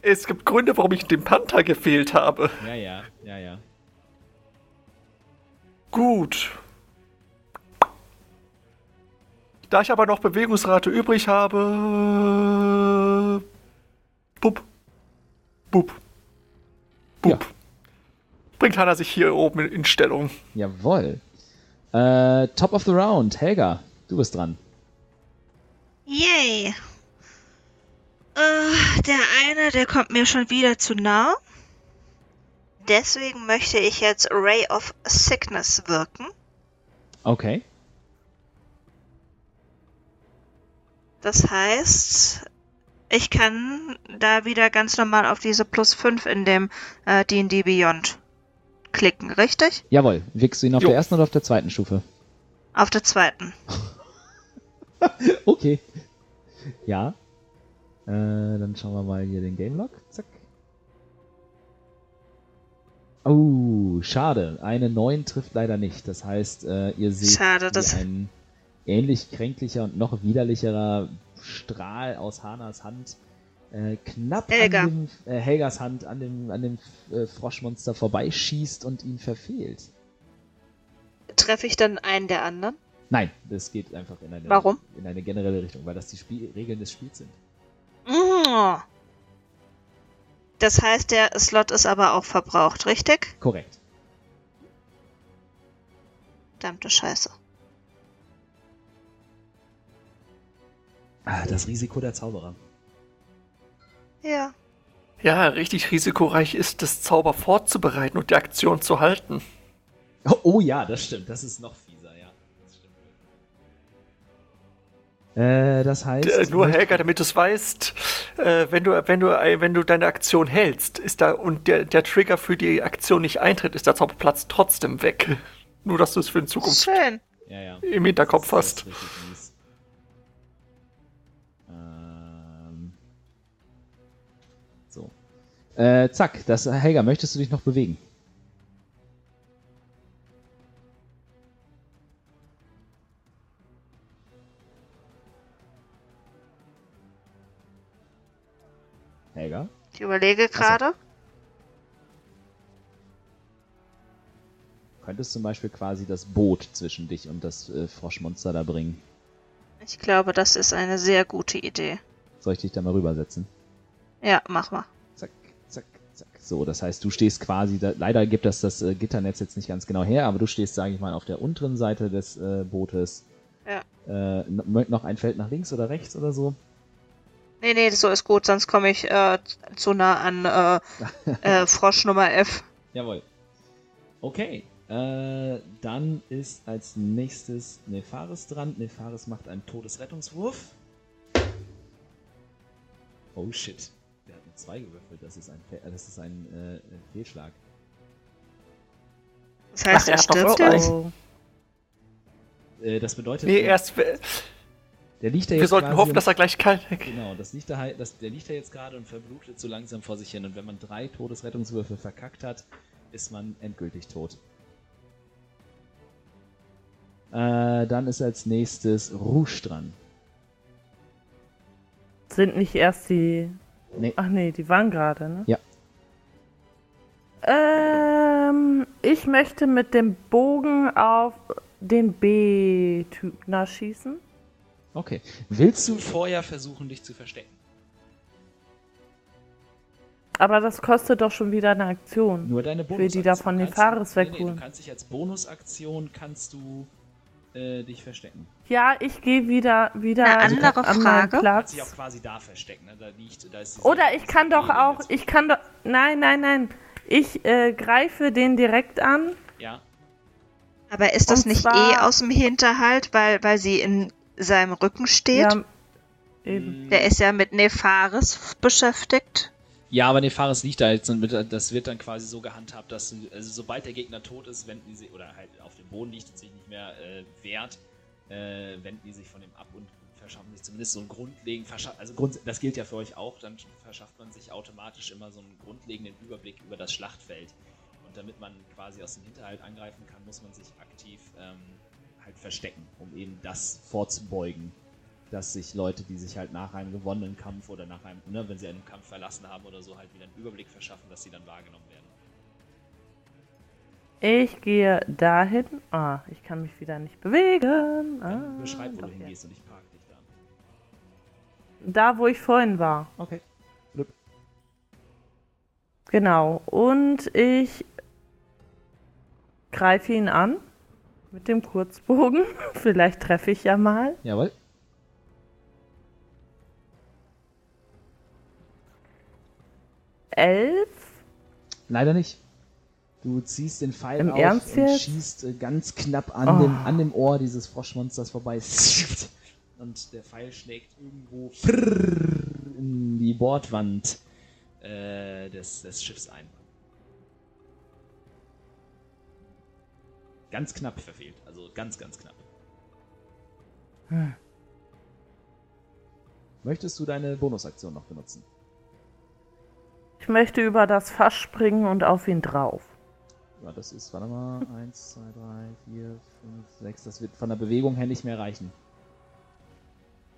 Es gibt Gründe, warum ich dem Panther gefehlt habe. Ja, ja, ja, ja. Gut. Da ich aber noch Bewegungsrate übrig habe. Bup. Bup. Bup. Ja. Bringt Hanna sich hier oben in, in Stellung. Jawohl. Äh, top of the round. Helga, du bist dran. Yay. Äh, der eine, der kommt mir schon wieder zu nah. Deswegen möchte ich jetzt Ray of Sickness wirken. Okay. Das heißt, ich kann da wieder ganz normal auf diese plus 5 in dem äh, D&D Beyond klicken, richtig? Jawohl. Wirkst du ihn auf Jo. der ersten oder auf der zweiten Stufe? Auf der zweiten. Okay. Ja. Äh, dann schauen wir mal hier den Game Log. Zack. Oh, schade. Eine 9 trifft leider nicht. Das heißt, äh, ihr seht Schade, ein ähnlich kränklicher und noch widerlicherer Strahl aus Hanas Hand äh, knapp Helga. an dem, äh, Helgas Hand an dem, an dem äh, Froschmonster vorbeischießt und ihn verfehlt. Treffe ich dann einen der anderen? Nein, das geht einfach in eine, Warum? in eine generelle Richtung, weil das die Spiel Regeln des Spiels sind. Mm. Das heißt, der Slot ist aber auch verbraucht, richtig? Korrekt. Verdammte Scheiße. Ah, das Risiko der Zauberer. Ja. Ja, richtig risikoreich ist es, Zauber vorzubereiten und die Aktion zu halten. Oh, oh ja, das stimmt. Das ist noch fieser, ja. Das stimmt. Äh, das heißt. Äh, nur Helga, damit du es weißt, äh, wenn du, wenn du, äh, wenn du deine Aktion hältst, ist da und der, der Trigger für die Aktion nicht eintritt, ist der Zauberplatz trotzdem weg. Nur, dass du es für die Zukunft Schön. Ja, ja. im Hinterkopf Das hast. richtig Äh, zack, das, Helga, möchtest du dich noch bewegen? Helga? Ich überlege gerade. Könntest zum Beispiel quasi das Boot zwischen dich und das äh, Froschmonster da bringen. Ich glaube, das ist eine sehr gute Idee. Soll ich dich da mal rübersetzen? Ja, mach mal. So, das heißt, du stehst quasi, da, leider gibt das das äh, Gitternetz jetzt nicht ganz genau her, aber du stehst, sage ich mal, auf der unteren Seite des äh, Bootes. Ja. Äh, noch ein Feld nach links oder rechts oder so? Nee, nee, so ist gut, sonst komme ich äh, zu nah an äh, äh, Frosch Nummer F. Jawohl. Okay. Dann ist als nächstes Nefaris dran. Nefaris macht einen Todesrettungswurf. Oh shit. Der hat eine 2 gewürfelt. Das ist ein, Fe äh, das ist ein, äh, Fehlschlag. Das heißt, Ach, er stirbt jetzt? Oh. Äh, das bedeutet, Nee, erst, wir, der liegt da wir jetzt sollten quasi hoffen, dass er gleich kalt. Genau, das liegt da, halt- das, der liegt da jetzt gerade und verblutet so langsam vor sich hin. Und wenn man drei Todesrettungswürfe verkackt hat, ist man endgültig tot. Äh, dann ist als nächstes Rouge dran. Sind nicht erst die. Nee. Ach nee, die waren gerade, ne? Ja. Ähm, ich möchte mit dem Bogen auf den B-Typ schießen. Okay. Willst du vorher versuchen, dich zu verstecken? Aber das kostet doch schon wieder eine Aktion. Nur deine will die Bonusaktion. da von Du den kannst- Fares nee, nee, wegholen. Du kannst dich als Bonusaktion kannst du äh, dich verstecken. Ja, ich gehe wieder, wieder Eine andere an meinen Frage. Platz. dich auch quasi da verstecken. Ne? Da liegt, da Oder ich kann doch auch, ich kann doch, nein, nein, nein. Ich äh, greife den direkt an. Ja. Aber ist das Und nicht zwar- eh aus dem Hinterhalt, weil, weil sie in seinem Rücken steht? Ja, eben. Der ist ja mit Nefaris beschäftigt. Ja, aber Nefaris liegt da jetzt und wird, das wird dann quasi so gehandhabt, dass also sobald der Gegner tot ist, wenden sich, oder halt auf dem Boden liegt und sich nicht mehr äh, wehrt, äh, wenden die sich von dem ab und verschaffen sich zumindest so einen grundlegenden, verscha- also Grund, das gilt ja für euch auch, dann verschafft man sich automatisch immer so einen grundlegenden Überblick über das Schlachtfeld. Und damit man quasi aus dem Hinterhalt angreifen kann, muss man sich aktiv ähm, halt verstecken, um eben das vorzubeugen, dass sich Leute, die sich halt nach einem gewonnenen Kampf oder nach einem, ne, wenn sie einen Kampf verlassen haben oder so, halt wieder einen Überblick verschaffen, dass sie dann wahrgenommen werden. Ich gehe dahin. Ah, ich kann mich wieder nicht bewegen. Ah, Dann beschreib, wo du doch jetzt. hingehst und ich park dich da. Da, wo ich vorhin war. Okay. Genau. Und ich greife ihn an mit dem Kurzbogen. Vielleicht treffe ich ja mal. Jawohl. Elf. Leider nicht. Du ziehst den Pfeil Im auf und jetzt? schießt äh, ganz knapp an, Oh. dem, an dem Ohr dieses Froschmonsters vorbei. Und der Pfeil schlägt irgendwo in die Bordwand äh, des, des Schiffs ein. Ganz knapp verfehlt. Also ganz, ganz knapp. Hm. Möchtest du deine Bonusaktion noch benutzen? Ich möchte über das Fass springen und auf ihn drauf. Ja, das ist, warte mal, 1, 2, 3, 4, 5, 6. Das wird von der Bewegung her nicht mehr reichen.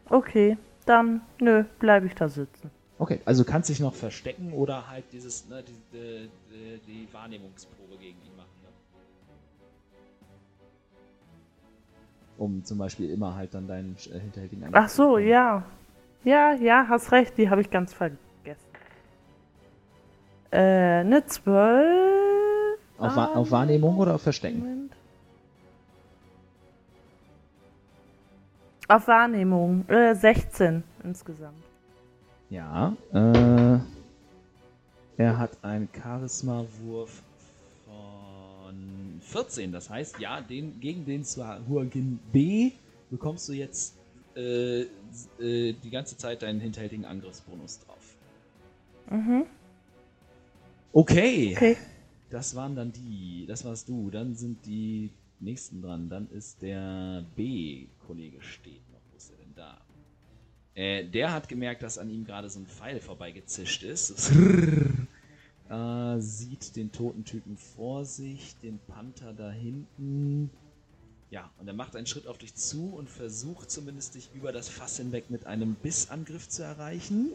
Okay, dann, nö, bleibe ich da sitzen. Okay, also du kannst dich noch verstecken oder halt dieses, ne, die, die, die, die Wahrnehmungsprobe gegen ihn machen. Ne? Um zum Beispiel immer halt dann deinen äh, hinterhältigen Angriff Ach so, ja. Ja, ja, hast recht, die habe ich ganz vergessen. Äh, ne 12. Auf, Wa auf Wahrnehmung oder auf Verstecken? Moment. Auf Wahrnehmung. Äh, 16 insgesamt. Ja, äh, er hat einen Charisma-Wurf von 14. Das heißt, ja, den, gegen den Huagin B bekommst du jetzt äh, äh, die ganze Zeit deinen hinterhältigen Angriffsbonus drauf. Mhm. Okay. Okay. Das waren dann die. Das warst du. Dann sind die nächsten dran. Dann ist der B-Kollege steht noch. Wo ist er denn da? Äh, der hat gemerkt, dass an ihm gerade so ein Pfeil vorbeigezischt ist. äh, sieht den toten Typen vor sich, den Panther da hinten. Ja, und er macht einen Schritt auf dich zu und versucht zumindest dich über das Fass hinweg mit einem Bissangriff zu erreichen.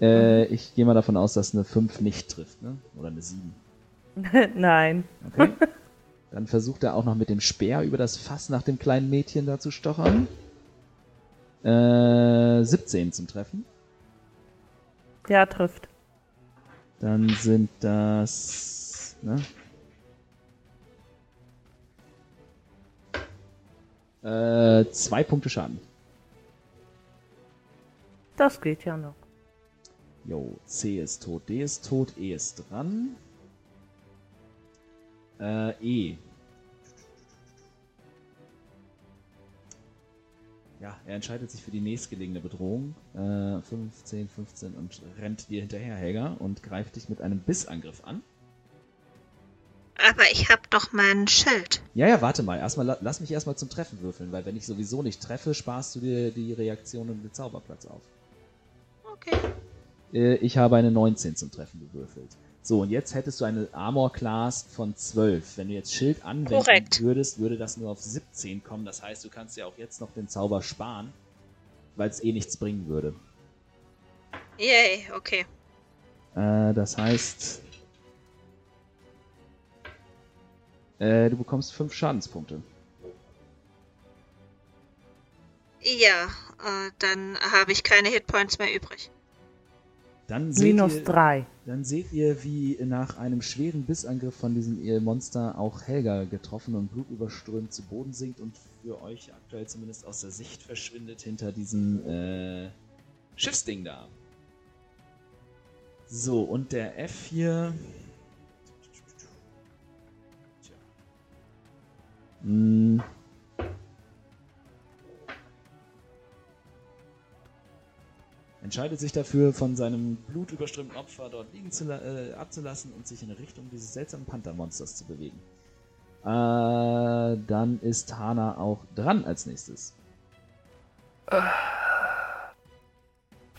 Äh, ich gehe mal davon aus, dass eine 5 nicht trifft, ne? Oder eine 7. Nein. Okay. Dann versucht er auch noch mit dem Speer über das Fass nach dem kleinen Mädchen da zu stochern. Äh, 17 zum Treffen. Ja, trifft. Dann sind das. Ne? Äh, zwei Punkte Schaden. Das geht ja noch. Jo, C ist tot, D ist tot, E ist dran. Äh, E. Ja, er entscheidet sich für die nächstgelegene Bedrohung. Äh, 15, 15 und rennt dir hinterher, Helga, und greift dich mit einem Bissangriff an. Aber ich hab doch mein Schild. Ja, ja, warte mal. Erstmal, la- lass mich erstmal zum Treffen würfeln, weil wenn ich sowieso nicht treffe, sparst du dir die Reaktion und den Zauberplatz auf. Okay. Äh, ich habe eine 19 zum Treffen gewürfelt. So, und jetzt hättest du eine Armor Class von 12. Wenn du jetzt Schild anwenden Korrekt. würdest, würde das nur auf 17 kommen. Das heißt, du kannst ja auch jetzt noch den Zauber sparen, weil es eh nichts bringen würde. Yay, okay. Äh, das heißt, äh, du bekommst 5 Schadenspunkte. Ja, äh, dann habe ich keine Hitpoints mehr übrig. Dann seht Minus ihr, 3. Dann seht ihr, wie nach einem schweren Bissangriff von diesem Monster auch Helga getroffen und blutüberströmt zu Boden sinkt und für euch aktuell zumindest aus der Sicht verschwindet hinter diesem äh, Schiffsding da. So, und der F hier. Tja. Hm. Entscheidet sich dafür, von seinem blutüberströmten Opfer dort liegen zu, äh, abzulassen und sich in Richtung dieses seltsamen Panthermonsters zu bewegen. Äh, dann ist Hana auch dran als nächstes.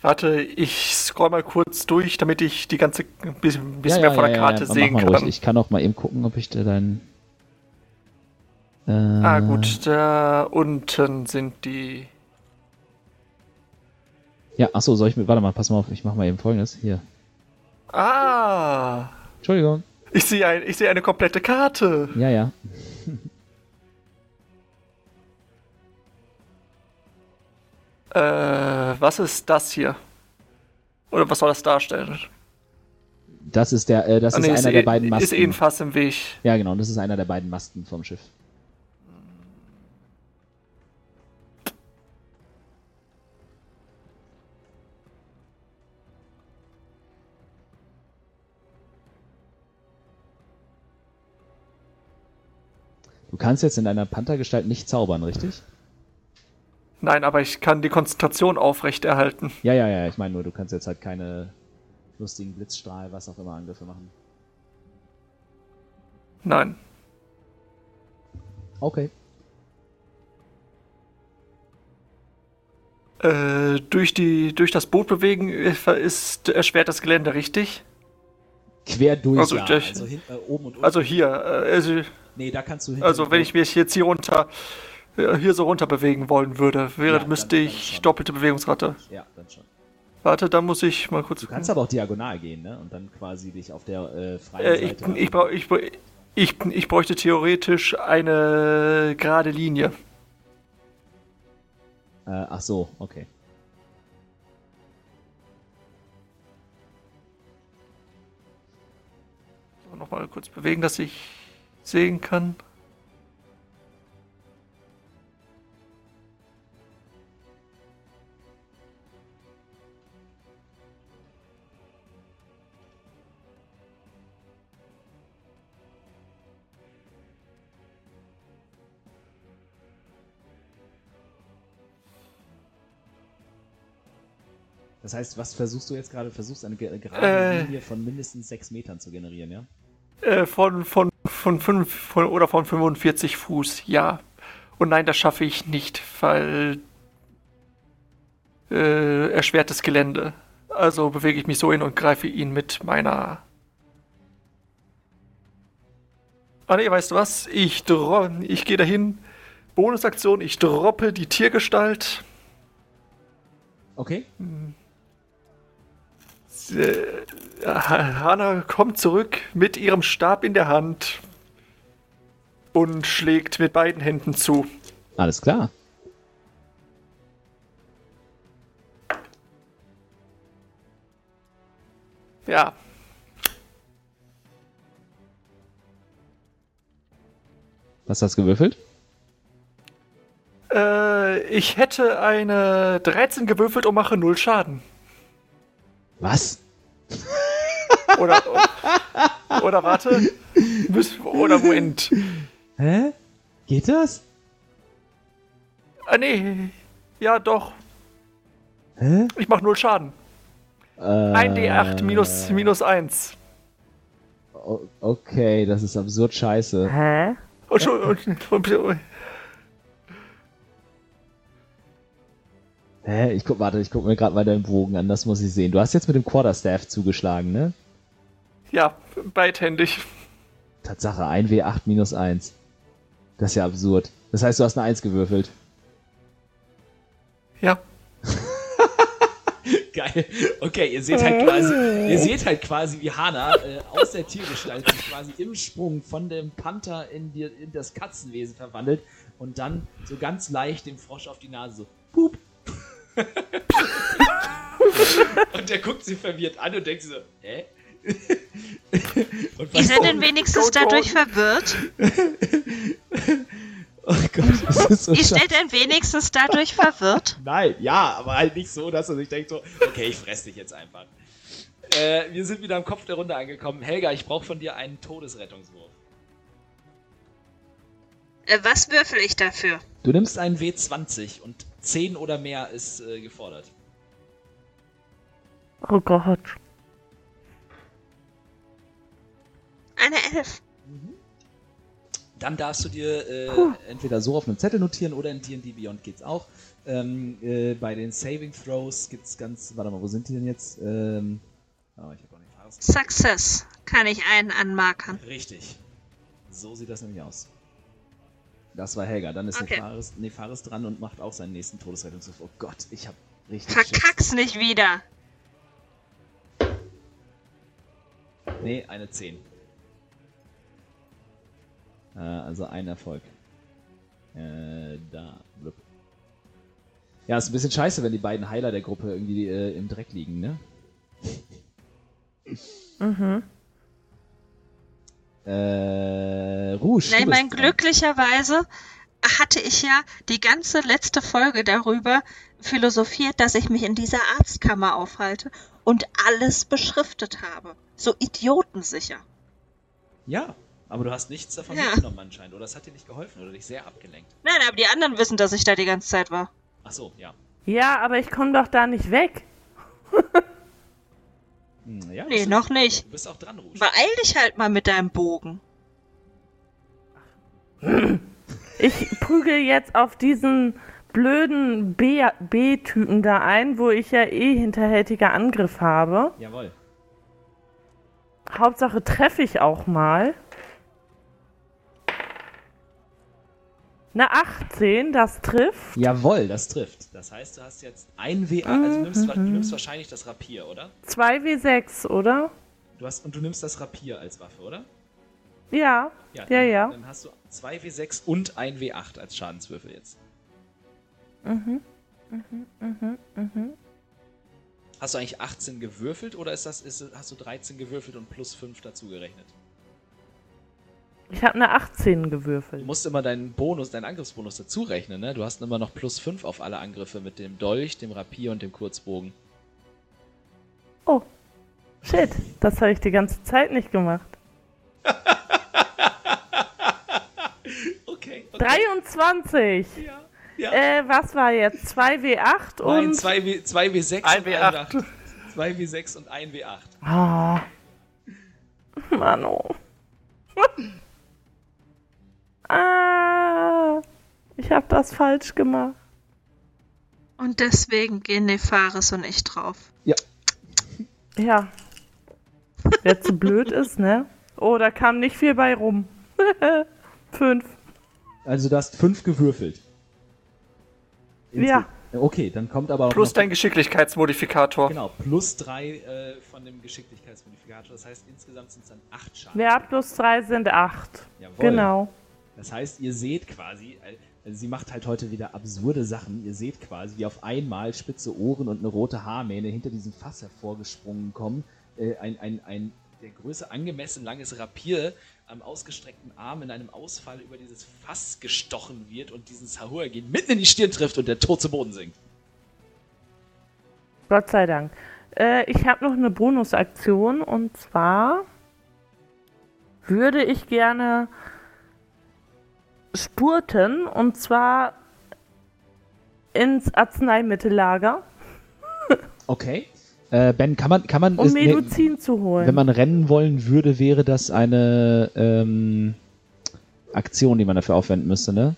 Warte, ich scroll mal kurz durch, damit ich die ganze ein bisschen, bisschen Ja, mehr von ja, der ja, Karte sehen kann. ruhig. Ich kann auch mal eben gucken, ob ich da deinen. Äh, Ah, gut, da unten sind die. Ja, achso, soll ich mir. Warte mal, pass mal auf, ich mach mal eben folgendes. Hier. Ah! Entschuldigung. Ich sehe ein, ich sehe eine komplette Karte. Ja, ja. Äh, was ist das hier? Oder was soll das darstellen? Das ist der, äh, das Ah, ist nee, einer ist, der eh, beiden Masten. ist eh ein Fass im Weg. ja, genau, das ist einer der beiden Masten vom Schiff. Du kannst jetzt in deiner Panthergestalt nicht zaubern, richtig? Nein, aber ich kann die Konzentration aufrechterhalten. Ja, ja, ja, ich meine nur, du kannst jetzt halt keine lustigen Blitzstrahl, was auch immer Angriffe machen. Nein. Okay. Äh, durch, die, durch das Boot bewegen ist erschwert das Gelände, richtig? Quer durch, Also ja. durch- Also hin, äh, oben und unten. Also hier, äh, also, nee, da kannst du hinter also wenn ich mich jetzt hier runter, äh, hier so runter bewegen wollen würde, wäre, Ja, dann- müsste dann ich schon. doppelte Bewegungsrate. Ja, dann schon. Warte, da muss ich mal kurz. Du kannst aber auch diagonal gehen, ne? Und dann quasi dich auf der äh, freien äh, ich, Seite. ich, ich, brauch- ich, ich bräuchte theoretisch eine gerade Linie. äh, ach so, okay. Nochmal kurz bewegen, dass ich sehen kann. Das heißt, was versuchst du jetzt gerade? Versuchst eine ge- gerade Äh. Linie von mindestens sechs Metern zu generieren, ja? Äh, von, von, von, fünf, von, oder von 45 Fuß, ja. Und nein, das schaffe ich nicht, weil äh, erschwertes Gelände. Also bewege ich mich so hin und greife ihn mit meiner. Ah nee, weißt du was? Ich, dro ich gehe dahin. Bonusaktion, ich droppe die Tiergestalt. Okay. Äh, Ha- Hana kommt zurück mit ihrem Stab in der Hand und schlägt mit beiden Händen zu. Alles klar. Ja. Was hast du gewürfelt? Äh, ich hätte eine 13 gewürfelt und mache 0 Schaden. Was? Oder, oder warte. Oder Moment. Hä? Geht das? Ah, nee. Ja, doch. Hä? Ich mache 0 Schaden. Äh, 1d8 minus, minus 1. o- Okay, das ist absurd scheiße. Hä? Und schon, und, und, Hä? Ich guck, warte, ich guck mir gerade mal deinen Bogen an, das muss ich sehen. Du hast jetzt mit dem Quarterstaff zugeschlagen, ne? ja, beidhändig. Tatsache, 1W8 minus 1. Das ist ja absurd. Das heißt, du hast eine 1 gewürfelt. Ja. Geil. Okay, ihr seht halt quasi, ihr seht halt quasi, wie Hana äh, aus der Tiergestalt sich quasi im Sprung von dem Panther in, die, in das Katzenwesen verwandelt und dann so ganz leicht dem Frosch auf die Nase so, pup. und der guckt sie verwirrt an und denkt so, hä? seid Oh, denn wenigstens dadurch verwirrt? oh Gott, das ist so Ihr seid denn wenigstens dadurch verwirrt? Nein, ja, aber halt nicht so, dass er sich denkt so, okay, ich fress dich jetzt einfach. Äh, wir sind wieder am Kopf der Runde angekommen. Helga, ich brauche von dir einen Todesrettungswurf. Äh, was würfel ich dafür? Du nimmst einen W20 und 10 oder mehr ist äh, gefordert. Oh Gott. Eine Elf. Dann darfst du dir äh, entweder so auf einem Zettel notieren oder in D&D Beyond geht's auch. Ähm, äh, bei den Saving Throws gibt's ganz, warte mal, wo sind die denn jetzt? Ähm, oh, ich habe auch nicht. Success. Kann ich einen anmarkern. Richtig. So sieht das nämlich aus. Das war Helga. Dann ist Okay. Nefaris, Nefaris dran und macht auch seinen nächsten Todesrettungswurf. Oh Gott, ich hab richtig Verkack's nicht wieder. Nee, eine 10. Äh, also ein Erfolg. Äh, da. Blub. Ja, ist ein bisschen scheiße, wenn die beiden Heiler der Gruppe irgendwie äh, im Dreck liegen, ne? Mhm. Äh, Rouge. Nein, du mein glücklicherweise hatte ich ja die ganze letzte Folge darüber philosophiert, dass ich mich in dieser Arztkammer aufhalte und alles beschriftet habe. So idiotensicher. Ja, aber du hast nichts davon Ja. mitgenommen anscheinend. Oder es hat dir nicht geholfen oder dich sehr abgelenkt. Nein, aber die anderen wissen, dass ich da die ganze Zeit war. Ach so, ja. Ja, aber ich komme doch da nicht weg. Hm, ja Nee, noch nicht. Du bist auch dran, Rouge. Beeil dich halt mal mit deinem Bogen. Ich prügel jetzt auf diesen blöden B-Typen da ein, wo ich ja eh hinterhältiger Angriff habe. Jawohl. Hauptsache treffe ich auch mal. Eine 18, das trifft. Jawohl, das trifft. Das heißt, du hast jetzt ein WA, also du nimmst, du nimmst wahrscheinlich das Rapier, oder? 2W6, oder? Du hast, und du nimmst das Rapier als Waffe, oder? Ja. Ja, dann, ja. Dann hast du 2 W6 und ein W8 als Schadenswürfel jetzt. Mhm. Mhm, mhm, mhm. Hast du eigentlich 18 gewürfelt oder ist das, ist, hast du 13 gewürfelt und plus 5 dazu gerechnet? Ich habe eine 18 Du gewürfelt. musst immer deinen Bonus, deinen Angriffsbonus dazu rechnen, ne? Du hast immer noch plus 5 auf alle Angriffe mit dem Dolch, dem Rapier und dem Kurzbogen. Oh. Shit, das habe ich die ganze Zeit nicht gemacht. Okay. 23. Ja. Ja. Äh, was war jetzt? 2W8 Nein, und. 2 W, 2 W6 Ein und W8. 1 W8. 2 W6 und 1 W8. Ah. Mano. ah. Ich habe das falsch gemacht. Und deswegen gehen Nefaris und ich drauf. Ja. Ja. Wer zu blöd ist, ne? Oh, da kam nicht viel bei rum. Fünf. Also du hast 5 gewürfelt. Ja. Okay, dann kommt aber auch Plus dein Geschicklichkeitsmodifikator. Genau, plus 3 äh, von dem Geschicklichkeitsmodifikator. Das heißt, insgesamt sind es dann 8 Schaden. Ja, plus drei sind acht. Jawohl. Genau. Das heißt, ihr seht quasi, also sie macht halt heute wieder absurde Sachen. Ihr seht quasi, wie auf einmal spitze Ohren und eine rote Haarmähne hinter diesem Fass hervorgesprungen kommen. Äh, ein, ein, ein der Größe angemessen langes Rapier am ausgestreckten Arm in einem Ausfall über dieses Fass gestochen wird und diesen Sahuragin mitten in die Stirn trifft und der tot zu Boden sinkt. Gott sei Dank. Äh, ich habe noch eine Bonusaktion und zwar würde ich gerne spurten und zwar ins Arzneimittelager, Okay. Äh, ben, kann man, kann man, um ist- Medizin zu holen. wenn man rennen wollen würde, wäre das eine ähm, Aktion, die man dafür aufwenden müsste, ne?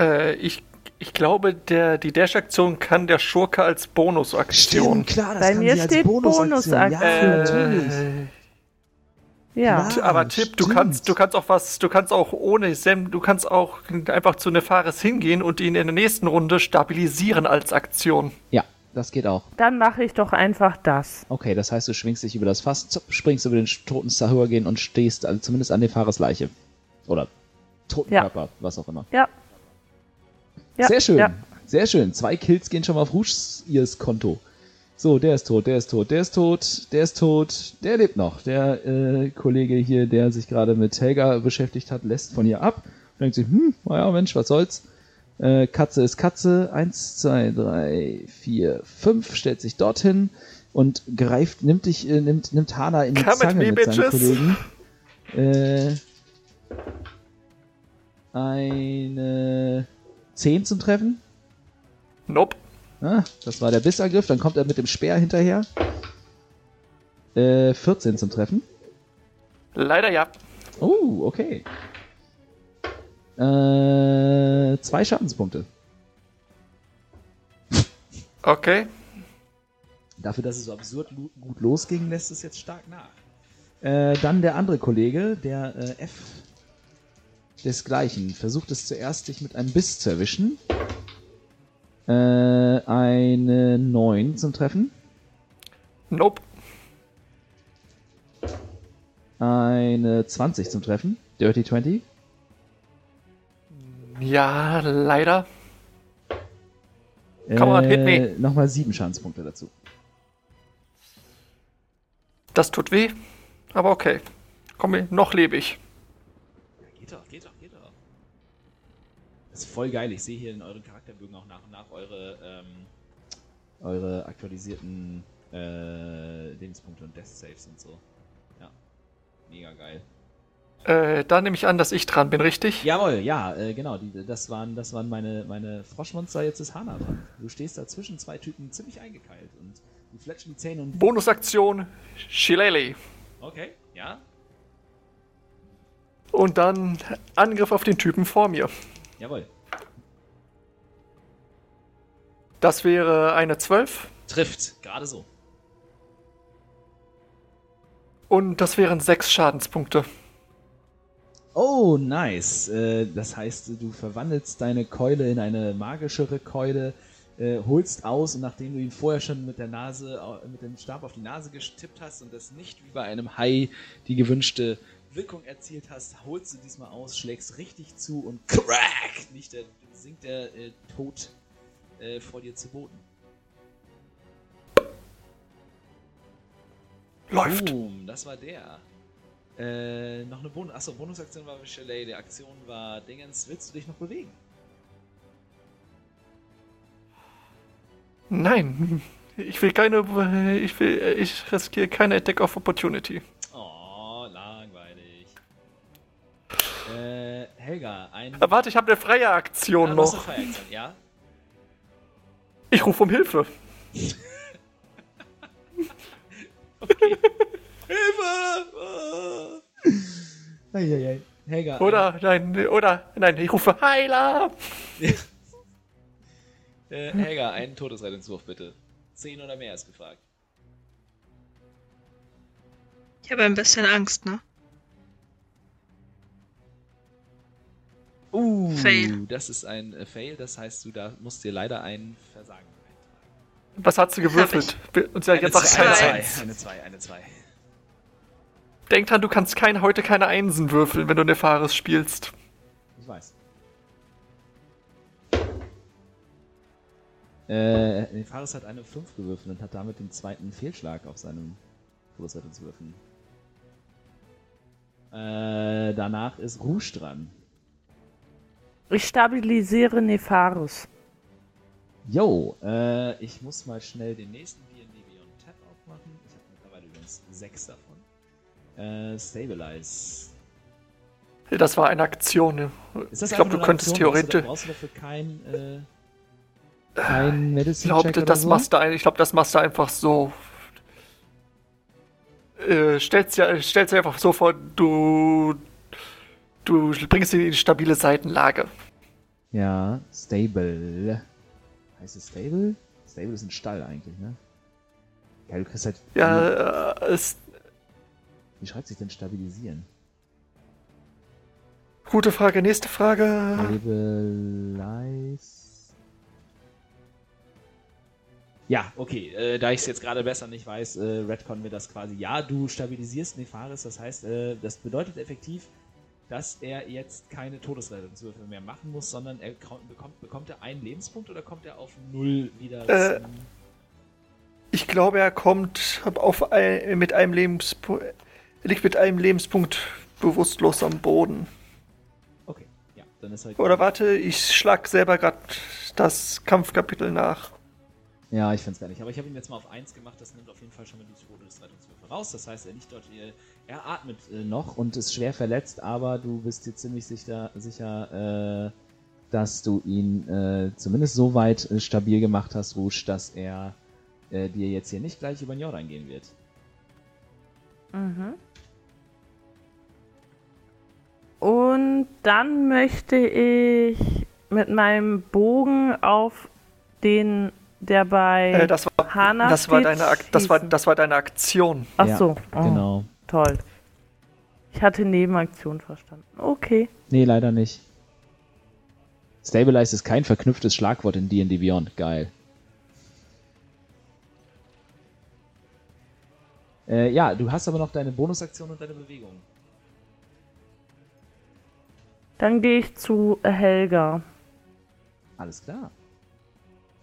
Äh, ich, ich glaube, der, die Dash-Aktion kann der Schurke als Bonusaktion. klar, das Bei kann mir sie als steht Bonusaktion. Bonusaktion. Ja, natürlich. Äh, ja. Klar. aber Tipp, du stimmt. kannst, du kannst auch was, du kannst auch ohne Sem, du kannst auch einfach zu Nefaris hingehen und ihn in der nächsten Runde stabilisieren als Aktion. Ja, das geht auch. Dann mache ich doch einfach das. Okay, das heißt, du schwingst dich über das Fass, zup, springst über den toten Sahuragin und stehst also zumindest an Nefares Leiche. Oder toten Ja. Körper, was auch immer. Ja. ja Sehr schön, Ja. sehr schön. Zwei Kills gehen schon mal auf Rouges ihres Konto. So, der ist tot, der ist tot, der ist tot, der ist tot, der lebt noch. Der äh, Kollege hier, der sich gerade mit Helga beschäftigt hat, lässt von ihr ab. Und denkt sich, hm, naja, Mensch, was soll's. Äh, Katze ist Katze. Eins, zwei, drei, vier, fünf, stellt sich dorthin und greift, nimmt dich, äh, nimmt, nimmt Hana in die Come Zange me, mit seinen bitches. Kollegen. Äh, eine 10 zum Treffen. Nope. Ah, das war der Bissangriff. Dann kommt er mit dem Speer hinterher. Äh, 14 zum Treffen. Leider ja. Oh, okay. Äh, zwei Schadenspunkte. Okay. Dafür, dass es so absurd gut losging, lässt es jetzt stark nach. Äh, dann der andere Kollege, der äh, F desgleichen, versucht es zuerst, dich mit einem Biss zu erwischen. Äh, eine 9 zum Treffen. Nope. Eine 20 zum Treffen. Dirty 20. Ja, leider. Come on, hit me. Äh, Nochmal sieben Schadenspunkte dazu. Das tut weh, aber okay. Komm, noch lebe ich. Geht doch, geht doch, geht doch. Das ist voll geil. Ich sehe hier in euren Charakterbögen auch nach und nach eure, ähm, eure aktualisierten äh, Lebenspunkte und Death Saves und so. Ja. Mega geil. Äh, da nehme ich an, dass ich dran bin, richtig? Jawohl, ja, äh, genau. Die, das waren, das waren meine, meine Froschmonster. Jetzt ist Hana dran. Du stehst da zwischen zwei Typen ziemlich eingekeilt und die fletschen die Zähne und. Bonusaktion Shillelagh. Okay, ja, Und dann Angriff auf den Typen vor mir. jawohl. Das wäre eine 12 Trifft, gerade so. und das wären 6 Schadenspunkte. Oh, nice. Äh, das heißt, du verwandelst deine Keule in eine magischere Keule, äh, holst aus und nachdem du ihn vorher schon mit der Nase, mit dem Stab auf die Nase getippt hast und das nicht wie bei einem Hai die gewünschte Wirkung erzielt hast, holst du diesmal aus, schlägst richtig zu und crack! Nicht der, sinkt der äh, Tod äh, vor dir zu Boden. Läuft. Boom, das war der. Äh, noch eine Bonus. Achso, Bonusaktion war Chalet, die Aktion war Dingens. Willst du dich noch bewegen? Nein, ich will keine. Ich will. Ich riskiere keine Attack of Opportunity. Oh, langweilig. Äh, Helga, ein. Ah, Warte, ich habe eine freie Aktion Ah, noch. eine Feueraktion, ja? Ich rufe um Hilfe. Hilfe! Eieiei. Helga. Oder nein, oder nein, ich rufe Heiler. Äh, Helga, einen Todesrettungswurf bitte. Zehn oder mehr ist gefragt. Ich habe ein bisschen Angst, ne? Uh, Fail. das ist ein äh, Fail, das heißt, du da musst dir leider ein Versagen eintragen. Was hat sie gewürfelt? Und sie hat jetzt auch eine keine zwei. Eins. Eine 2, eine 2. Denk dran, du kannst kein, heute keine Einsen würfeln, wenn du Nefaris spielst. Ich weiß. Äh, Fares hat eine 5 gewürfelt und hat damit den zweiten Fehlschlag auf seinem Todesrettungswürfen. Äh, danach ist Rouge dran. Ich stabilisiere Nefarus. Yo, äh, ich muss mal schnell den nächsten D&D Beyond Tab aufmachen. Ich habe mittlerweile übrigens sechs davon. Äh, Stabilize. Das war eine Aktion. Das ich glaube, du könntest Aktion? theoretisch. Brauchst du, dafür kein, äh, kein Ich Medicine glaube, Check das, so? machst du ein- ich glaub, das machst du einfach so. Äh, stellst dir stellst dir einfach so vor, du. Du bringst ihn in die stabile Seitenlage. Ja, Stable. Heißt es Stable? Stable ist ein Stall eigentlich, ne? Ja, du kriegst halt. Ja, äh, ist. Wie, schreibt sich denn stabilisieren? Gute Frage, nächste Frage. Stabilize. Ja, okay. Äh, da ich es jetzt gerade besser nicht weiß, äh, Redcon wir das quasi. Ja, du stabilisierst Nefaris, das heißt, äh, das bedeutet effektiv, dass er jetzt keine Todesrettungswürfe mehr machen muss, sondern er ko- bekommt, bekommt er einen Lebenspunkt oder kommt er auf null wieder? Äh, Ich glaube, er kommt auf ein, mit einem Lebenspunkt. Liegt mit einem Lebenspunkt bewusstlos am Boden. Okay, ja, dann ist halt. Oder warte, ich schlag selber gerade das Kampfkapitel nach. Ja, ich find's gar nicht. Aber ich habe ihn jetzt mal auf 1 gemacht. Das nimmt auf jeden Fall schon mal die Todesrettungswürfe raus. Das heißt, er liegt dort, er atmet äh, noch und ist schwer verletzt, aber du bist dir ziemlich sicher, sicher äh, dass du ihn äh, zumindest so weit äh, stabil gemacht hast, Rouge, dass er äh, dir jetzt hier nicht gleich über den Jordan gehen wird. Mhm. Und dann möchte ich mit meinem Bogen auf den, der bei Äh, das war, Hana das war steht, deine Ak das war, das war deine Aktion. Ach Ja, so, oh, Genau. toll. Ich hatte Nebenaktion verstanden. Okay. Nee, leider nicht. Stabilize ist kein verknüpftes Schlagwort in D&D Beyond. Geil. Äh, ja, du hast aber noch deine Bonusaktion und deine Bewegung. Dann gehe ich zu Helga. Alles klar.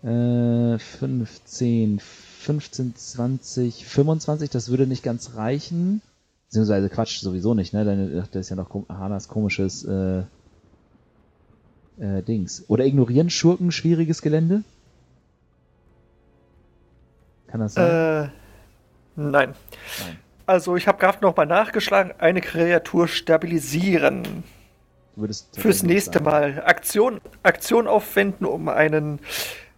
Äh, 15, 15, 20, 25, das würde nicht ganz reichen. Beziehungsweise Quatsch, sowieso nicht, ne? Deine, das ist ja noch Hanas komisches äh, äh, Dings. Oder ignorieren Schurken schwieriges Gelände? Kann das sein? Äh, nein. Nein. Also ich habe gerade noch mal nachgeschlagen, eine Kreatur stabilisieren. Fürs nächste sagen. Mal Aktion, Aktion aufwenden, um einen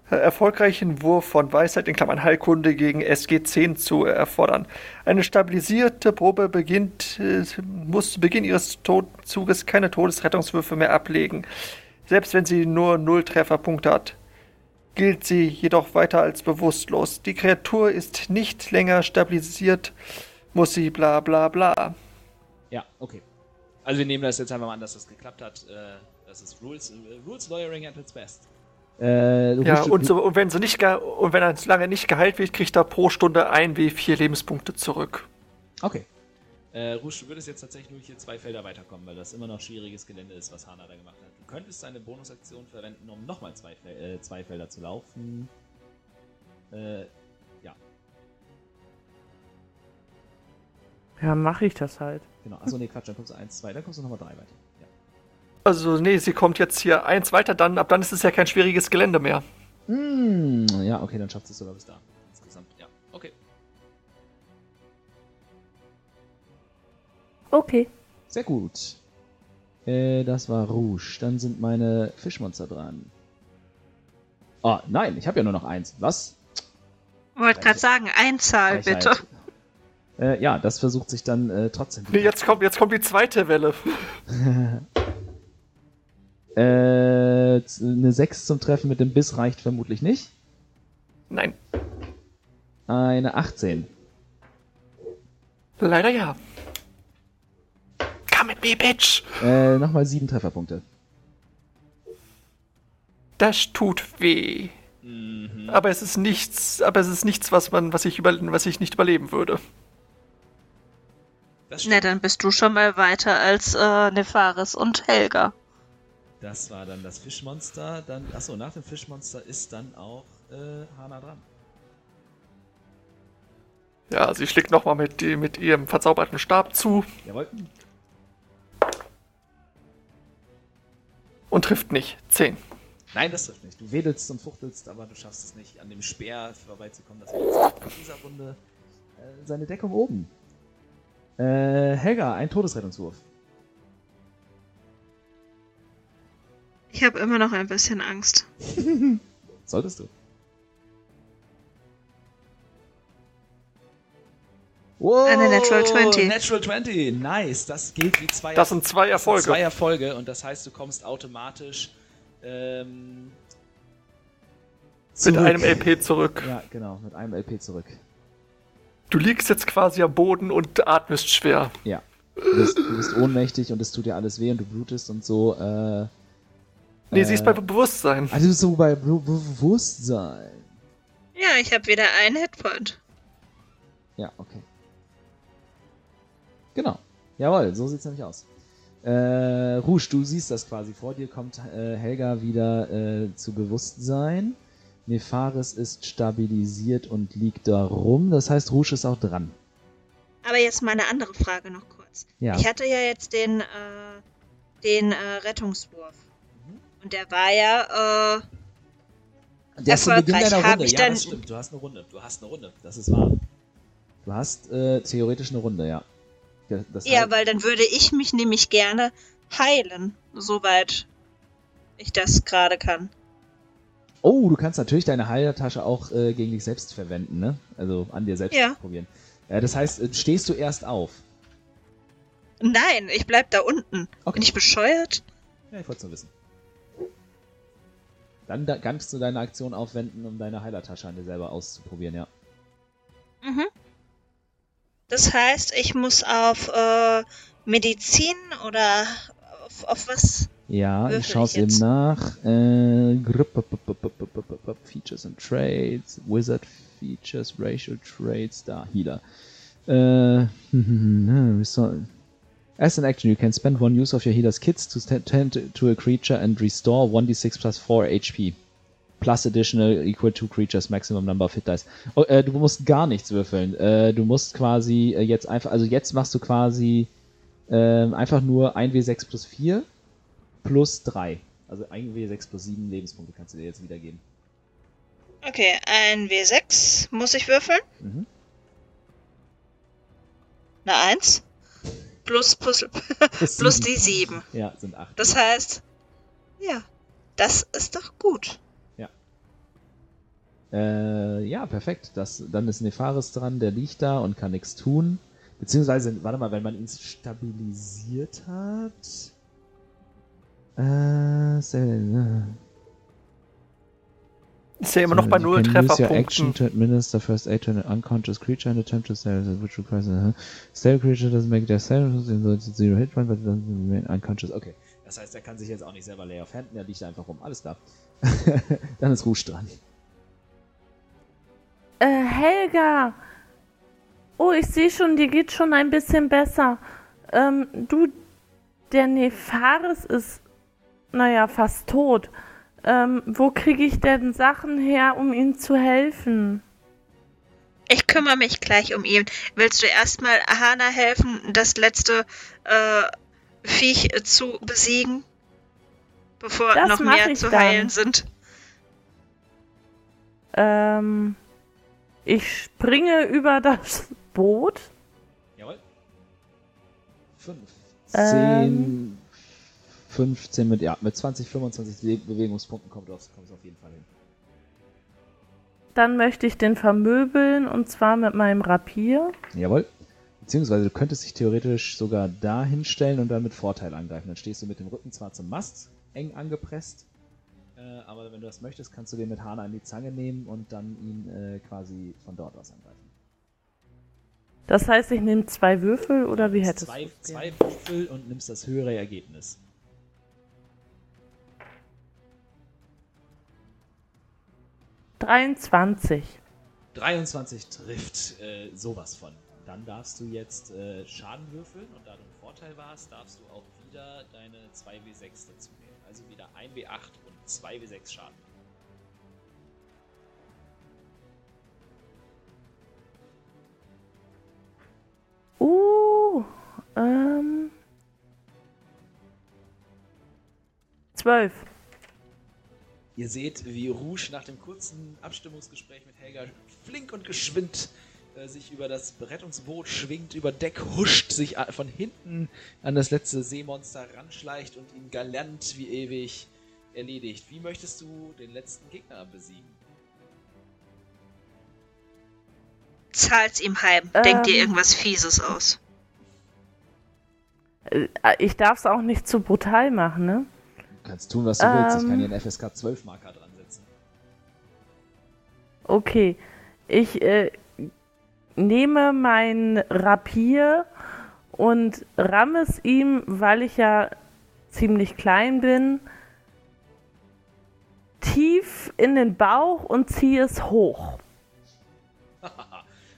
äh, erfolgreichen Wurf von Weisheit in Klammern Heilkunde gegen SG10 zu erfordern. Eine stabilisierte Probe beginnt, äh, muss zu Beginn ihres Todzuges keine Todesrettungswürfe mehr ablegen. Selbst wenn sie nur null Trefferpunkte hat, gilt sie jedoch weiter als bewusstlos. Die Kreatur ist nicht länger stabilisiert, muss sie bla bla bla. Ja, okay. Also wir nehmen das jetzt einfach mal an, dass das geklappt hat. Äh, das ist Rules, äh, Rules Lawyering at its best. Äh, du Ja, und, so, und wenn sie nicht ge und wenn er lange nicht geheilt wird, kriegt er pro Stunde ein W4 Lebenspunkte zurück. Okay. Äh, Rusch, du würdest jetzt tatsächlich nur hier zwei Felder weiterkommen, weil das immer noch schwieriges Gelände ist, was Hana da gemacht hat. Du könntest deine Bonusaktion verwenden, um nochmal zwei, Fel äh, zwei Felder zu laufen. Äh, Ja, mache ich das halt. genau. Achso, nee, Quatsch, dann kommst du eins, zwei, dann kommst du nochmal drei weiter. Ja. Also, nee, sie kommt jetzt hier eins weiter, dann ab dann ist es ja kein schwieriges Gelände mehr. Hm, ja, okay, dann schafft es sogar bis da. Insgesamt, ja. Okay. Okay. Sehr gut. Äh, das war Rouge. Dann sind meine Fischmonster dran. Oh, nein, ich habe ja nur noch eins. Was? Wollte gerade sagen, Einzahl bitte. Äh, ja, das versucht sich dann äh, trotzdem. Nee, jetzt kommt, jetzt kommt die zweite Welle. Äh, eine 6 zum Treffen mit dem Biss reicht vermutlich nicht. Nein, Eine 18. leider ja. Come at me, bitch! Äh, nochmal 7 Trefferpunkte. Das tut weh. Mhm. Aber es ist nichts, aber es ist nichts, was man, was ich über, was ich nicht überleben würde. Das, Na, dann bist du schon mal weiter als äh, Nefaris und Helga. das war dann das Fischmonster. Dann, achso, nach dem Fischmonster ist dann auch äh, Hana dran. Ja, sie schlägt nochmal mit, mit ihrem verzauberten Stab zu Jawohl. und trifft nicht. Zehn. Nein, das trifft nicht. Du wedelst und fuchtelst, aber du schaffst es nicht, an dem Speer vorbeizukommen. Das wird in dieser Runde äh, seine Deckung oben. Äh, Helga, ein Todesrettungswurf. Ich habe immer noch ein bisschen Angst. Solltest du. Wow, Eine Natural 20. Natural 20, nice. Das gilt wie zwei Das sind zwei das sind Erfolge. Zwei Erfolge und das heißt, du kommst automatisch ähm, Mit einem LP zurück. Ja, genau, mit einem LP zurück. Du liegst jetzt quasi am Boden und atmest schwer. Ja. Du bist, du bist ohnmächtig und es tut dir alles weh und du blutest und so. Äh, Nee, äh, sie ist bei Bewusstsein. Also so bei Be Be Bewusstsein. Ja, ich habe wieder einen Hitpoint. Ja, okay. Genau. Jawohl, so sieht's nämlich aus. Äh, Rouge, du siehst das quasi. Vor dir kommt äh, Helga wieder äh, zu Bewusstsein. Nefaris ist stabilisiert und liegt da rum. Das heißt, Rouge ist auch dran. Aber jetzt mal eine andere Frage noch kurz. Ja. Ich hatte ja jetzt den, äh, den äh, Rettungswurf. Und der war ja, äh, Der ist zu Beginn deiner Runde. ich Ja, das stimmt. Du hast eine Runde. Du hast eine Runde. Das ist wahr. Du hast äh, theoretisch eine Runde, ja. Ja, Das ja, heißt- weil dann würde ich mich nämlich gerne heilen, soweit ich das gerade kann. Oh, du kannst natürlich deine Heiltasche auch äh, gegen dich selbst verwenden, ne? Also an dir selbst Ja. probieren. Äh, das heißt, äh, stehst du erst auf. Nein, ich bleib da unten. Okay. Bin ich bescheuert? Ja, ich wollte es nur wissen. Dann da, kannst du deine Aktion aufwenden, um deine Heilertasche an dir selber auszuprobieren, ja. Mhm. Das heißt, ich muss auf äh, Medizin oder auf, auf was? Ja, Würfel ich schaue es eben nach. Äh, Features and Traits, Wizard Features, Racial Traits, da, Healer. Äh, As an action, you can spend one use of your healer's kits to tend to a creature and restore 1d6 plus 4 HP. Plus additional equal to creatures maximum number of hit dice. Oh, äh, du musst gar nichts würfeln. Äh, du musst quasi äh, jetzt einfach, also jetzt machst du quasi ähm, einfach nur 1w6 plus 4 plus 3. Also 1w6 plus 7 Lebenspunkte kannst du dir jetzt wiedergeben. Okay, ein W6 muss ich würfeln. Mhm. Eine 1. Plus, plus, Plus plus sieben. die 7. Ja, sind 8. Das heißt, ja, das ist doch gut. Äh, ja, perfekt. Das, dann ist Nefaris dran, der liegt da und kann nichts tun. Beziehungsweise, warte mal, wenn man ihn stabilisiert hat. Äh, sehr, Ist ja immer noch bei null can use your action Trefferpunkten. to administer first aid to an unconscious creature and attempt to save it, which requires a stable creature doesn't make their save, zero hit point, but doesn't remain unconscious. Okay. Das heißt, er kann sich jetzt auch nicht selber lay of handen, er liegt einfach rum. Alles klar. Dann ist Rouge dran. Äh, Helga! Oh, ich sehe schon, dir geht schon ein bisschen besser. Ähm, du, der Nefaris ist, naja, fast tot. Ähm, wo kriege ich denn Sachen her, um ihm zu helfen? Ich kümmere mich gleich um ihn. Willst du erstmal Ahana helfen, das letzte äh, Viech zu besiegen? Bevor Das noch mehr zu dann. heilen sind. Ähm, ich springe über das Boot. Jawohl. 5, Ähm. 10, 15 mit, ja, mit 20, 25 Be Bewegungspunkten kommt es auf jeden Fall hin. Dann möchte ich den vermöbeln und zwar mit meinem Rapier. Jawohl. Beziehungsweise du könntest dich theoretisch sogar da hinstellen und dann mit Vorteil angreifen. Dann stehst du mit dem Rücken zwar zum Mast, eng angepresst, äh, aber wenn du das möchtest, kannst du den mit Hana an die Zange nehmen und dann ihn äh, quasi von dort aus angreifen. Das heißt, ich nehme zwei Würfel oder wie hättest zwei, du zwei gern? Würfel und nimmst das höhere Ergebnis. Dreiundzwanzig. 23 trifft äh, sowas von. Dann darfst du jetzt äh, Schaden würfeln und da du im Vorteil warst, darfst du auch wieder deine 2W6 dazu nehmen. Also wieder 1W8 und 2W6 Schaden. Uh, ähm. Zwölf. Ihr seht, wie Rouge nach dem kurzen Abstimmungsgespräch mit Helga flink und geschwind äh, sich über das Rettungsboot schwingt, über Deck huscht, sich von hinten an das letzte Seemonster ranschleicht und ihn galant wie ewig erledigt. Wie möchtest du den letzten Gegner besiegen? Zahlt's ihm heim. Denk dir Ähm. irgendwas Fieses aus. Äh, Ich darf es auch nicht zu brutal machen, ne? Du kannst tun, was du willst. Ich Ähm. kann hier einen FSK 12 Marker dran setzen. Okay. Ich äh, nehme mein Rapier und ramme es ihm, weil ich ja ziemlich klein bin, tief in den Bauch und ziehe es hoch.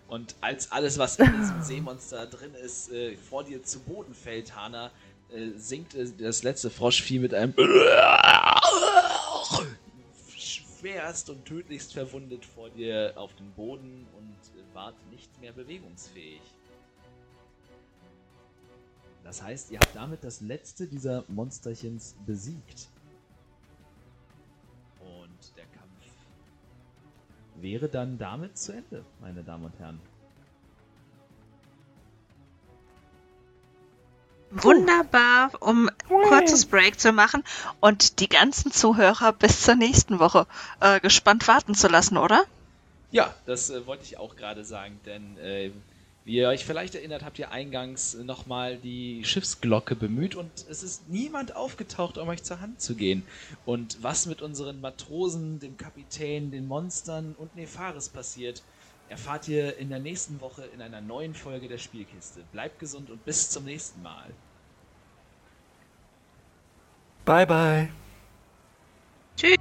Und als alles, was in diesem Seemonster drin ist, äh, vor dir zu Boden fällt, Hana, äh, sinkt äh, das letzte Froschvieh mit einem schwerst und tödlichst verwundet vor dir auf den Boden und äh, ward nicht mehr bewegungsfähig. Das heißt, ihr habt damit das letzte dieser Monsterchens besiegt. Und der Kampf wäre dann damit zu Ende, meine Damen und Herren. Wunderbar, um kurzes Break zu machen und die ganzen Zuhörer bis zur nächsten Woche äh, gespannt warten zu lassen, oder? Ja, das äh, wollte ich auch gerade sagen, denn äh, wie ihr euch vielleicht erinnert, habt ihr eingangs nochmal die Schiffsglocke bemüht und es ist niemand aufgetaucht, um euch zur Hand zu gehen. Und was mit unseren Matrosen, dem Kapitän, den Monstern und Nefaris passiert, erfahrt ihr in der nächsten Woche in einer neuen Folge der Spielkiste. Bleibt gesund und bis zum nächsten Mal. Bye, bye. Tschüss.